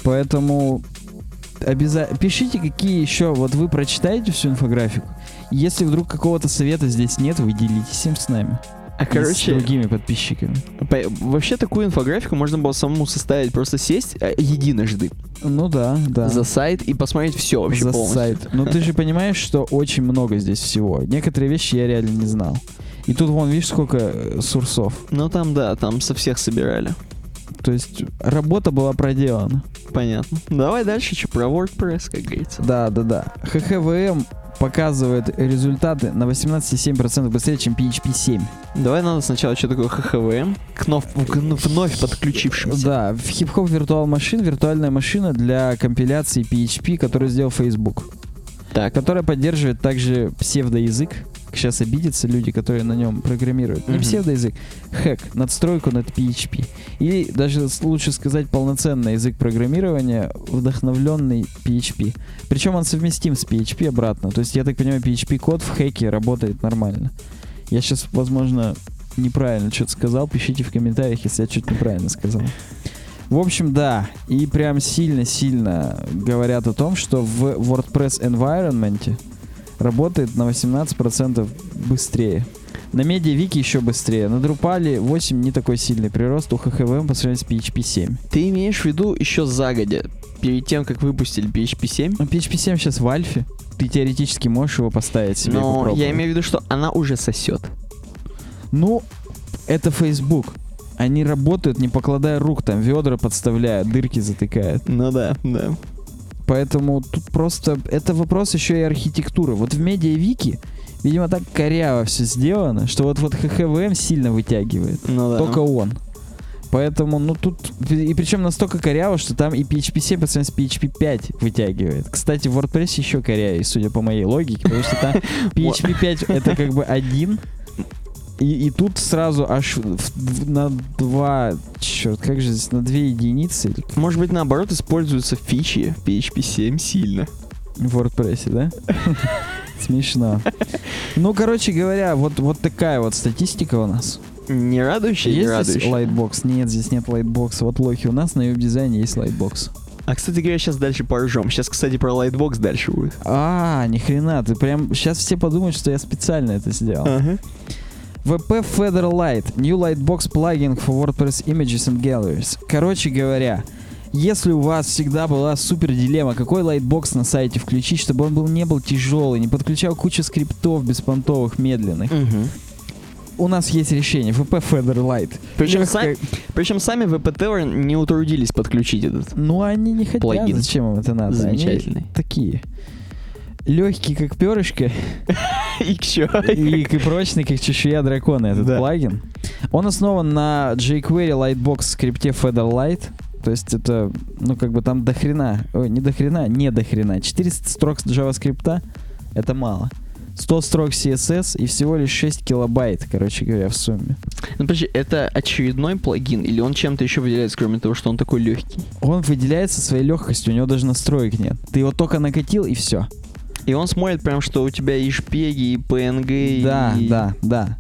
Поэтому обязательно пишите, какие еще. Вот вы прочитаете всю инфографику. Если вдруг какого-то совета здесь нет, вы делитесь им с нами. А И с короче, другими подписчиками. по- вообще такую инфографику можно было самому составить, просто сесть э, единожды Ну да, да. за сайт и посмотреть все вообще За полностью. сайт. Но ты же понимаешь, что очень много здесь всего. Некоторые вещи я реально не знал. И тут вон, видишь, сколько э, сурсов. Ну там, да, там со всех собирали. То есть работа была проделана. Понятно. Давай дальше, что про WordPress, как говорится. Да, да, да. ХХВМ показывает результаты на 18,7% быстрее, чем PHP 7. Давай надо сначала, что такое ХХВМ, к, нов- вновь подключившимся. Да, в хип-хоп виртуал машин виртуальная машина для компиляции PHP, которую сделал Facebook. Так, Которая поддерживает также псевдоязык. Сейчас обидятся люди, которые на нем программируют. Не Мгм. псевдоязык, хэк, надстройку над PHP. Или даже лучше сказать полноценный язык программирования, вдохновленный PHP. Причем он совместим с PHP обратно. То есть, я так понимаю, PHP-код в хэке работает нормально. Я сейчас, возможно, неправильно что-то сказал. Пишите в комментариях, если я что-то неправильно сказал. В общем, да, и прям сильно-сильно говорят о том, что в WordPress environment работает на 18% быстрее. На MediaWiki еще быстрее. На Drupal 8 не такой сильный прирост у HHVM по сравнению с PHP 7. ты имеешь в виду еще загодя, перед тем, как выпустили PHP 7? Ну, PHP 7 сейчас в альфе. Ты теоретически можешь его поставить себе Но я имею в виду, что она уже сосет. Ну, это Facebook. Они работают, не покладая рук, там ведра подставляют, дырки затыкают. Ну да, да. Поэтому тут просто это вопрос еще и архитектуры. Вот в медиавики, видимо, так коряво все сделано, что вот вот ХХВМ сильно вытягивает. Ну да. Только он. Поэтому, ну тут, и причем настолько коряво, что там и PHP 7 по сравнению с PHP 5 вытягивает. Кстати, в WordPress еще корявее, судя по моей логике, потому что там *laughs* PHP 5 это как бы один, и, и тут сразу аж в- в- на два, черт, как же здесь, на две единицы Может быть, наоборот, используются фичи PHP 7 сильно. в WordPress, да? *laughs* Смешно. Ну, короче говоря, вот, вот такая вот статистика у нас. Не радующий, не Есть здесь lightbox? Нет, здесь нет lightbox а. Вот лохи, у нас на веб-дизайне есть lightbox. А, кстати говоря, сейчас дальше поржем. Сейчас, кстати, про Lightbox дальше будет. А, ни хрена, ты прям сейчас все подумают, что я специально это сделал. Ага. WP Featherlight, New Lightbox plugin for WordPress Images and Galleries. Короче говоря, если у вас всегда была супер дилемма, какой lightbox на сайте включить, чтобы он был, не был тяжелый, не подключал кучу скриптов беспонтовых, медленных, Мгм. у нас есть решение. WP Featherlight. Причем, Легкое- са- причем сами WPT не утрудились подключить этот. Ну, они не хотят, Плагин. зачем им это надо? Они Замечательный. такие. Легкий, как перышко, *laughs* *laughs* И и как чешуя дракона, этот Да. плагин. Он основан на jQuery Lightbox скрипте Feather Light. То есть это, ну, как бы там до хрена, ой, не до хрена, не до хрена. 400 строк JavaScript это мало. 100 строк CSS и всего лишь 6 килобайт, короче говоря, в сумме. Ну, подожди, это очередной плагин или он чем-то еще выделяется, кроме того, что он такой легкий? Он выделяется своей легкостью, у него даже настроек нет. Ты его только накатил и все. И он смотрит прям, что у тебя и шпеги, и PNG, Да, и... да, да.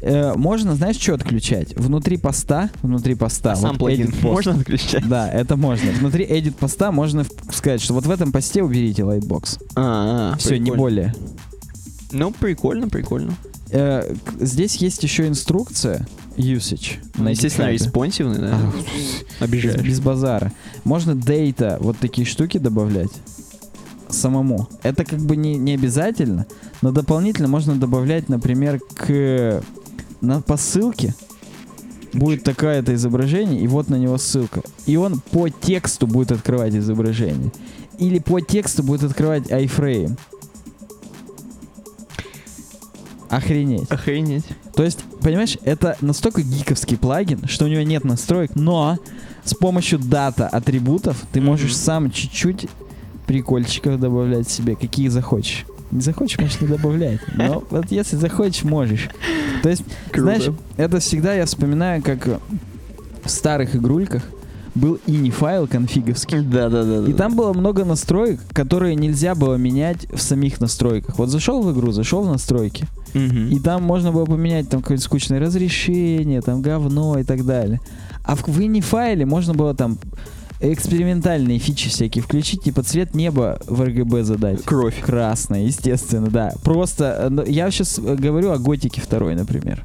Э, можно, знаешь, что отключать? Внутри поста, внутри поста, А сам вот плагин edit post. можно отключать? Да, это можно. Внутри edit поста можно сказать, что вот в этом посте уберите Lightbox. А, а, Все, не более. Ну, прикольно, прикольно. Э, здесь есть еще инструкция usage. Ну, естественно, респонсивный, да? А, Обижаешь. без базара. Можно дейта, вот такие штуки добавлять самому. Это как бы не, не обязательно, но дополнительно можно добавлять, например, к на посылке будет такое-то изображение, и вот на него ссылка. И он по тексту будет открывать изображение. Или по тексту будет открывать iFrame. Охренеть. Охренеть. То есть, понимаешь, это настолько гиковский плагин, что у него нет настроек, но с помощью дата атрибутов ты можешь Мгм. сам чуть-чуть прикольчиков добавлять себе, какие захочешь. Не захочешь, можешь не добавлять. Но вот если захочешь, можешь. То есть, Круто. знаешь, это всегда я вспоминаю, как в старых игрульках был ini-файл конфиговский. Да, да, да. И там было много настроек, которые нельзя было менять в самих настройках. Вот зашел в игру, зашел в настройки, и там можно было поменять там какое-то скучное разрешение, там говно и так далее. А в, в ini файле можно было там экспериментальные фичи всякие включить, типа цвет неба в RGB задать. Кровь. Красное, естественно, да. Просто э, ну, я сейчас говорю о готике второй, например.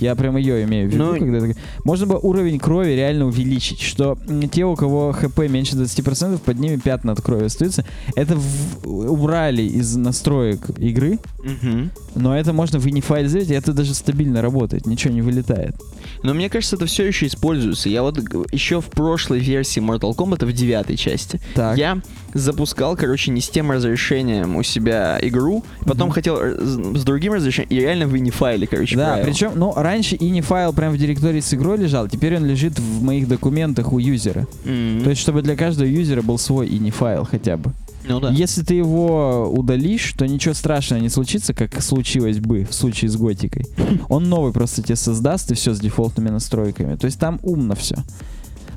Я прям ее имею в виду, Ну, когда можно бы уровень крови реально увеличить, что те, у кого хп меньше 20%, под ними пятна от крови остаются. Это в- убрали из настроек игры, Мгм. но это можно в инифайл сделать, и это даже стабильно работает, ничего не вылетает. Но мне кажется, это все еще используется. Я вот еще в прошлой версии Mortal Kombat, в девятой части, Так. я запускал, короче, не с тем разрешением у себя игру, потом Мгм. хотел э, с другим разрешением, и реально в инифайле, короче, Да, правил. причем, ну, раньше ini файл прям в директории с игрой лежал, теперь он лежит в моих документах у юзера. М. То есть, чтобы для каждого юзера был свой ini файл хотя бы. ну да. Если ты его удалишь, то ничего страшного не случится, как случилось бы в случае с Готикой. *laughs* Он новый просто тебе создаст, и все с дефолтными настройками. То есть там умно все.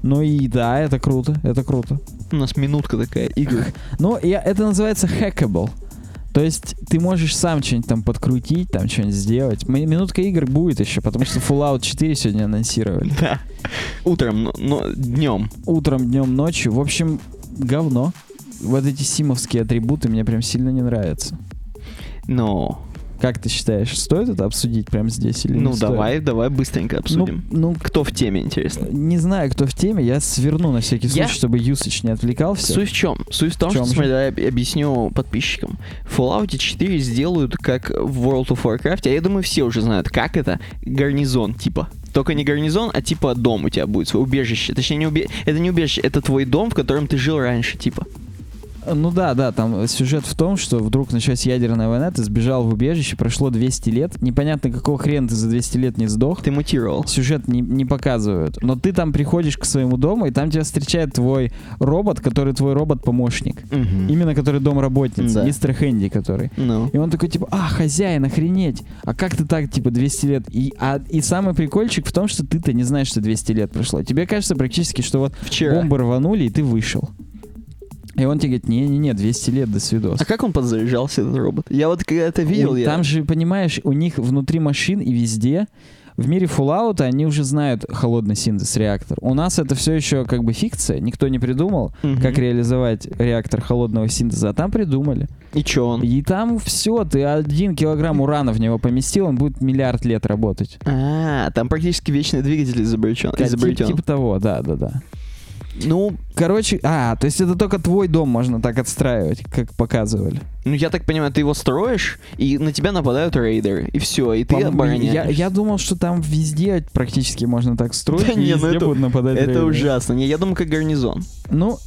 Ну и да, это круто, это круто. У нас минутка такая, игры. Ну, я, это называется hackable. То есть ты можешь сам что-нибудь там подкрутить, там что-нибудь сделать. Ми- Минутка игр будет еще, потому что Fallout 4 сегодня анонсировали. Да. Утром, но, но днем. Утром, днем, ночью. В общем, говно. Вот эти симовские атрибуты мне прям сильно не нравятся. Но. Как ты считаешь, стоит это обсудить прямо здесь или Ну, не стоит? давай, давай быстренько обсудим. Ну, Кто в теме, интересно? ну, не знаю, кто в теме, я сверну на всякий Я- случай, чтобы Юсыч не отвлекался. Суть в чем? Суть в том, В чем что, же? смотри, давай я объясню подписчикам. В Fallout 4 сделают, как в World of Warcraft, а я думаю, все уже знают, как это, гарнизон, типа. Только не гарнизон, а типа дом у тебя будет, свое убежище. Точнее, не убе... это не убежище, это твой дом, в котором ты жил раньше, типа. Ну да, да, там сюжет в том, что вдруг началась ядерная война, ты сбежал в убежище, прошло 200 лет, непонятно какого хрена ты за 200 лет не сдох. Ты мутировал. Сюжет не, не показывают. Но ты там приходишь к своему дому, и там тебя встречает твой робот, который твой робот-помощник. Мгм. Именно который домработница, Да. мистер Хэнди, который. Ну. И он такой, типа, а, хозяин, охренеть. А как ты так, типа, 200 лет? И, а, и самый прикольчик в том, что ты-то не знаешь, что 200 лет прошло. Тебе кажется практически, что вот Вчера. бомбы рванули, и ты вышел. И он тебе говорит, не-не-не, 200 лет, до свидос. А как он подзаряжался, этот робот? Я вот когда это видел, У- я... Там же, понимаешь, у них внутри машин и везде в мире Fallout они уже знают холодный синтез реактор. У нас это все еще как бы фикция, никто не придумал, Мгм. как реализовать реактор холодного синтеза, а там придумали. И чё он? И там все, ты один килограмм урана в него поместил, он будет миллиард лет работать. А, там практически вечный двигатель изобретен. Типа того, да, да, да. Ну, Короче, а, то есть это только твой дом можно так отстраивать, как показывали. ну, я так понимаю, ты его строишь, и на тебя нападают рейдеры, и все, и ты обороняешь. я, я думал, что там везде практически можно так *laughs* строить, Да и не, ну везде это- будут нападать Это рейдеры. ужасно. Не, я думаю, как гарнизон. Ну,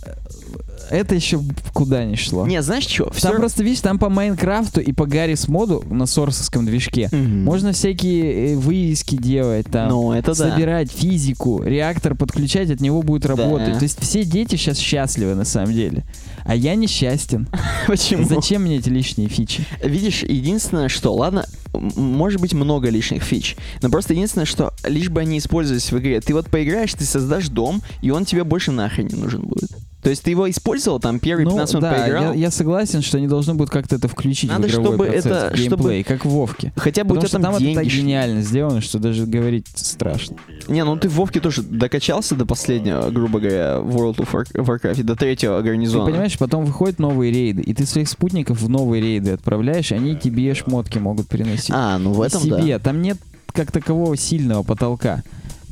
это еще куда ни шло. Не, знаешь что? Там просто, видишь, там по Майнкрафту и по Гаррис моду на сорсовском движке можно всякие э, вывески делать, там, Ну, это да. собирать физику, реактор подключать, от него будет работать. Да. То есть все дети сейчас счастливы на самом деле. А я несчастен. *laughs* Почему? Зачем мне эти лишние фичи? Видишь, единственное, что, ладно, может быть много лишних фич, но просто единственное, что лишь бы они использовались в игре. Ты вот поиграешь, ты создашь дом, и он тебе больше нахрен не нужен будет. То есть ты его использовал, там первые Ну, 15 минут да, поиграл, я, я согласен, что они должны будут как-то это включить Надо, в игровой чтобы процесс, это- в геймплей, как в Вовке. хотя бы Потому у тебя там, там, это деньги так шли. гениально сделано, что даже говорить страшно. Не, ну ты в Вовке тоже докачался до последнего, грубо говоря, World of War- Warcraft, до третьего Ты гарнизона. понимаешь, потом выходят новые рейды, и ты своих спутников в новые рейды отправляешь, и они тебе шмотки могут переносить. А, ну в этом себе. да. Там нет как такового сильного потолка.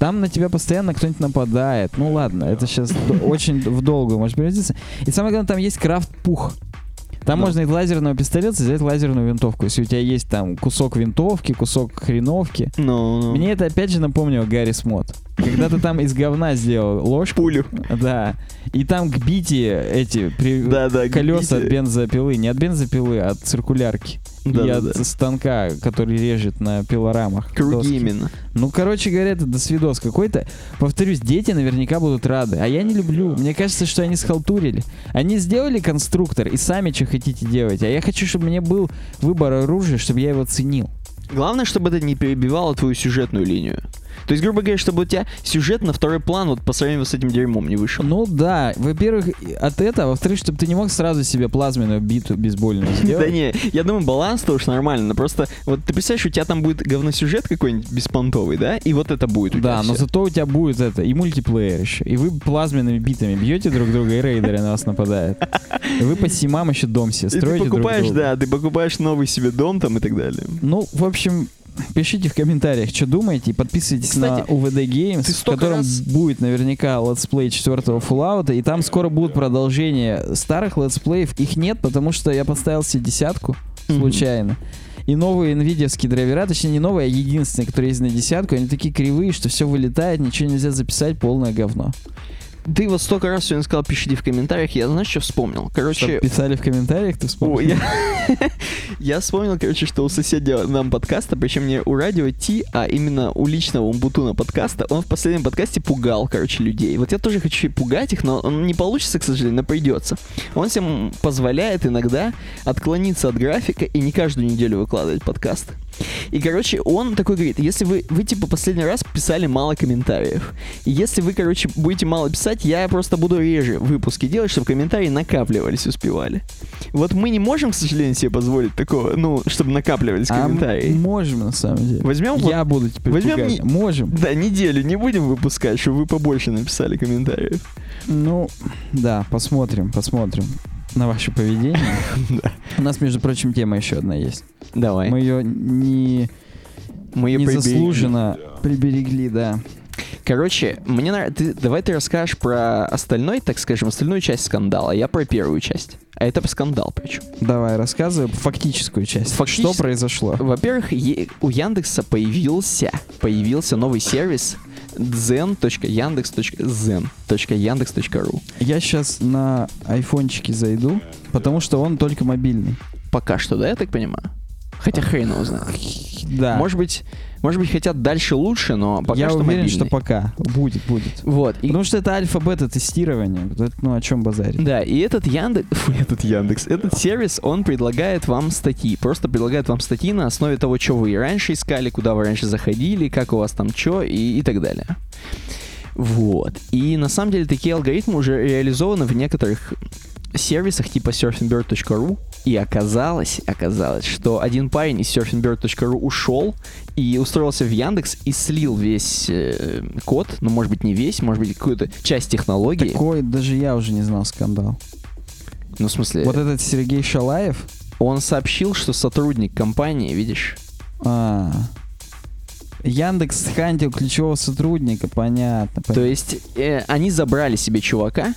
Там на тебя постоянно кто-нибудь нападает. Ну ладно, это сейчас очень в долгую может превратиться. И самое главное, там есть крафт-пух. Там Ну. можно из лазерного пистолета взять лазерную винтовку. Если у тебя есть там кусок винтовки, кусок хреновки. Ну, ну. Мне это опять же напомнило Гарри Смот. Когда ты там из говна сделал ложку. пулю. Да. И там к бите эти при- Да, да, колеса от бензопилы. Не от бензопилы, а от циркулярки. Да, и да, от да. станка, который режет на пилорамах. Круги доски. именно. Ну, короче говоря, это досвидос какой-то. Повторюсь, дети наверняка будут рады. А я не люблю. Мне кажется, что они схалтурили. Они сделали конструктор и сами что хотите делать. А я хочу, чтобы мне был выбор оружия, чтобы я его ценил. Главное, чтобы это не перебивало твою сюжетную линию. То есть, грубо говоря, чтобы у тебя сюжет на второй план вот по сравнению с этим дерьмом не вышел. Ну да, во-первых, от этого, во-вторых, чтобы ты не мог сразу себе плазменную биту бейсбольную сделать. Да не, я думаю, баланс-то уж нормально, но просто вот ты представляешь, у тебя там будет говносюжет какой-нибудь беспонтовый, да, и вот это будет у тебя Да, но зато у тебя будет это, и мультиплеер еще. И вы плазменными битами бьете друг друга, и рейдеры на вас нападают. Вы по симам еще дом себе ты строите друг покупаешь, да, ты покупаешь новый себе дом там и так далее. Ну, в общем, пишите в комментариях, что думаете, подписывайтесь Кстати, на UVD Games, в котором раз- будет наверняка летсплей четвертого Fallout, и там скоро будут продолжения старых летсплеев. Их нет, потому что я поставил себе десятку случайно. И новые nvidia драйвера, точнее не новые, а единственные, которые есть на десятку, они такие кривые, что все вылетает, ничего нельзя записать, полное говно. Ты вот столько раз сегодня сказал, пишите в комментариях, я знаешь, что вспомнил? Короче, Чтоб писали в комментариях, ты О, вспомнил? я... *laughs* я вспомнил, короче, что у соседа нам подкаста, причем не у радио Ти, а именно у личного Умбутуна подкаста, он в последнем подкасте пугал, короче, людей. Вот я тоже хочу пугать их, но он не получится, к сожалению, но придется. Он всем позволяет иногда отклониться от графика и не каждую неделю выкладывать подкаст. И, короче, он такой говорит, если вы, вы, типа, последний раз писали мало комментариев, и если вы, короче, будете мало писать, я просто буду реже выпуски делать, чтобы комментарии накапливались, успевали. Вот мы не можем, к сожалению, себе позволить такого, ну, чтобы накапливались А комментарии. можем, на самом деле. Возьмем вот- Я буду теперь возьмем пугать. не- Можем. Да, неделю не будем выпускать, чтобы вы побольше написали комментариев. Ну, да, посмотрим, посмотрим на ваше поведение. *laughs* У нас, между прочим, тема еще одна есть. Давай. Мы ее не, Мы её не приберегли. да. Короче, мне нравится... Давай ты расскажешь про остальной, так скажем, остальную часть скандала, я про первую часть. А это скандал причем. Давай, рассказывай фактическую часть. Фактически- Что произошло? Во-первых, е- у Яндекса появился, появился новый сервис zen.yandex.zen.yandex.ru. Я сейчас на айфончике зайду, потому что он только мобильный. Пока что, да, я так понимаю? Хотя хрен его знает. Да. Может быть, может быть, хотят дальше лучше, но пока я что уверен, мобильный. что пока. Будет, будет. Вот. И, Потому что это альфа-бета тестирование. Ну, о чем базарить? да, и этот Яндекс, *laughs* фу, этот Яндекс, этот сервис, он предлагает вам статьи. Просто предлагает вам статьи на основе того, что вы и раньше искали, куда вы раньше заходили, как у вас там что и, и так далее. Вот. И на самом деле такие алгоритмы уже реализованы в некоторых сервисах типа surfingbird.ru. И оказалось, оказалось, что один парень из surfingbird.ru ушел и устроился в Яндекс и слил весь э, код, ну, может быть, не весь, может быть, какую-то часть технологии. Такой даже я уже не знал скандал. Ну, в смысле, Вот этот Сергей Шалаев, он сообщил, что сотрудник компании, видишь, а, Яндекс хантил ключевого сотрудника, понятно. то понятно. есть э, они забрали себе чувака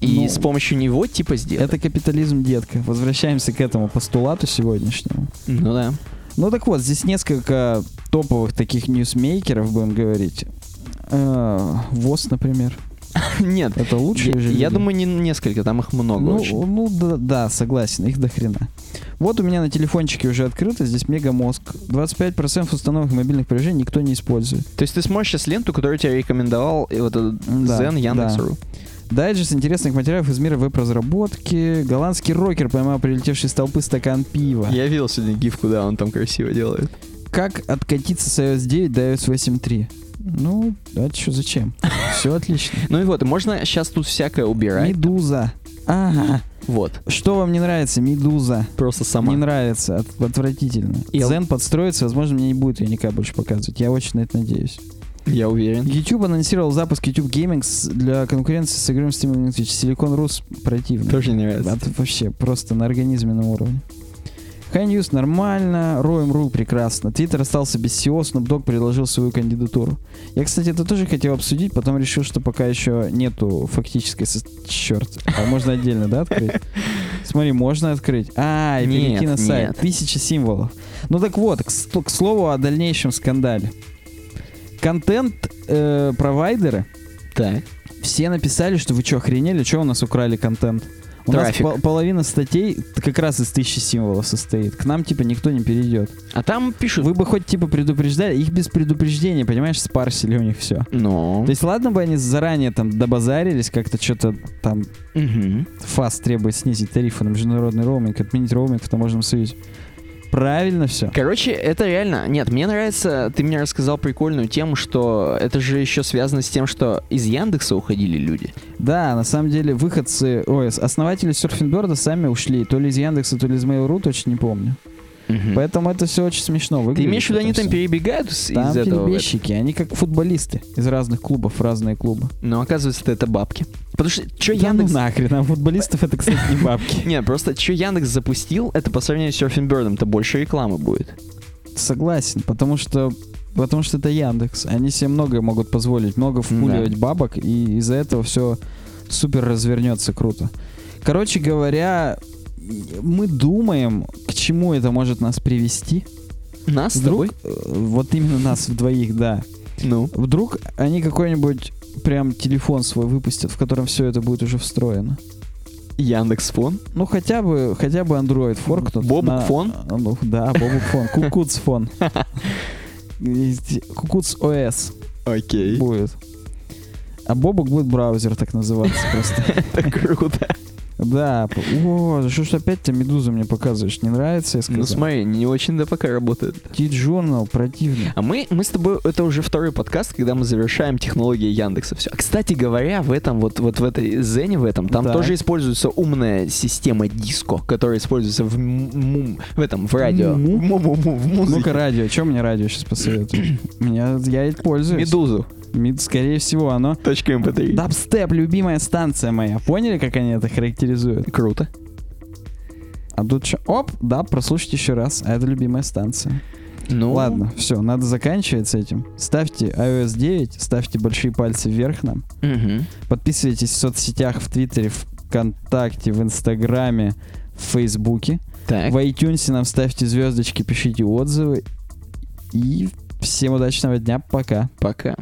и Ну, с помощью него типа сделали. Это капитализм, детка. Возвращаемся к этому постулату сегодняшнему. Ну да. Ну так вот, здесь несколько топовых таких ньюсмейкеров, будем говорить. Э, ВОЗ, например. *laughs* Нет, Это лучшие я, же я люди. думаю, не несколько, там их много Ну, очень. ну да, да, согласен, их до хрена. Вот у меня на телефончике уже открыто, здесь мегамозг. 25% установок мобильных приложений никто не использует. То есть ты смотришь сейчас ленту, которую тебе рекомендовал и вот этот Да, Zen Яндекс.ру. Дайджест интересных материалов из мира веб-разработки. Голландский рокер поймал прилетевший с толпы стакан пива. Я видел сегодня гифку, да, он там красиво делает. Как откатиться с iOS 9 до iOS 8.3? Ну, это что, зачем? Все отлично. Ну и вот, можно сейчас тут всякое убирать. Медуза. Ага. Вот, Что вам не нравится? Медуза. просто сама. Не нравится. От- отвратительно. И Зен подстроится, возможно, мне не будет ее никак больше показывать. Я очень на это надеюсь. Я уверен. YouTube анонсировал запуск YouTube Gaming для конкуренции с играми Steam Twitch. Silicon Rus противно. Тоже не нравится. Это вообще просто на организменном уровне. High News нормально, Roam.ru прекрасно. Твиттер остался без SEO, Snoop Dogg предложил свою кандидатуру. Я, кстати, это тоже хотел обсудить, потом решил, что пока еще нету фактической... со- Черт, а можно отдельно, да, открыть? Смотри, можно открыть. А, и перейти на сайт. Тысяча символов. Ну так вот, к, к слову о дальнейшем скандале. Контент-провайдеры Так. все написали, что вы что, охренели, что у нас украли контент? У Трафик. нас пол- половина статей как раз из тысячи символов состоит. К нам, типа, никто не перейдет. А там пишут... Вы бы хоть, типа, предупреждали. Их без предупреждения, понимаешь, спарсили у них все. Ну... То есть, ладно бы они заранее там добазарились, как-то что-то там Мгм. ФАС требует снизить тарифы на международный роуминг, отменить роуминг в таможенном союзе. Правильно все. Короче, это реально... Нет, мне нравится... Ты мне рассказал прикольную тему, что это же еще связано с тем, что из Яндекса уходили люди. Да, на самом деле выходцы, ой, основатели серфингборда сами ушли, то ли из Яндекса, то ли из Mail.ru, точно не помню. Мгм. Поэтому это все очень смешно выглядит. Ты имеешь в виду, они это там перебегают с- Там из этого? в это? перебежчики, они как футболисты из разных клубов разные клубы. Но оказывается, это бабки. Потому что что Да Яндекс... ну нахрен, а футболистов это, кстати, не бабки. *laughs* Не, просто что Яндекс запустил, это по сравнению с Surfing Bird'ом, то больше рекламы будет. Согласен, потому что потому что это Яндекс. Они себе многое могут позволить, много впуливать бабок, и из-за этого все супер развернется круто. Короче говоря, мы думаем, к чему это может нас привести. Нас с Вдруг, тобой? э, вот именно нас вдвоих, да. Ну. Вдруг они какой-нибудь прям телефон свой выпустят, в котором все это будет уже встроено. Яндекс Фон. Ну, хотя бы, хотя бы Android форкнут. Бобук на- фон? Ну, да, Бобук фон. *laughs* Кукуц фон. *laughs* Кукуц ОС Окей. будет. А Бобук будет браузер так называться просто. *laughs* Это круто. Да. О, что ж опять ты Медузу мне показываешь? Не нравится, я Ну сказал? смотри, не очень да пока работает. T-журнал противный. А мы, мы с тобой, это уже второй подкаст, когда мы завершаем технологии Яндекса. Все. А, кстати говоря, в этом, вот, вот в этой Зене, в этом, там Так. тоже используется умная система диско, которая используется в, м- м- в этом, в радио. Му? Му-му-му, в музыке. Ну-ка, радио. Что мне радио сейчас посоветуешь? *clears throat* Меня, я и пользуюсь. Медузу. Мид, скорее всего, оно. Точка эм mp3. Дабстеп, любимая станция моя. Поняли, как они это характеризуют? Круто. А тут что? Оп, да, прослушайте еще раз. А это любимая станция. Ну, Ладно, все, надо заканчивать с этим. Ставьте iOS 9, ставьте большие пальцы вверх нам. Мгм. Подписывайтесь в соцсетях, в Твиттере, ВКонтакте, в Инстаграме, в Фейсбуке. Так. В iTunes нам ставьте звездочки, пишите отзывы. И всем удачного дня, пока. Пока.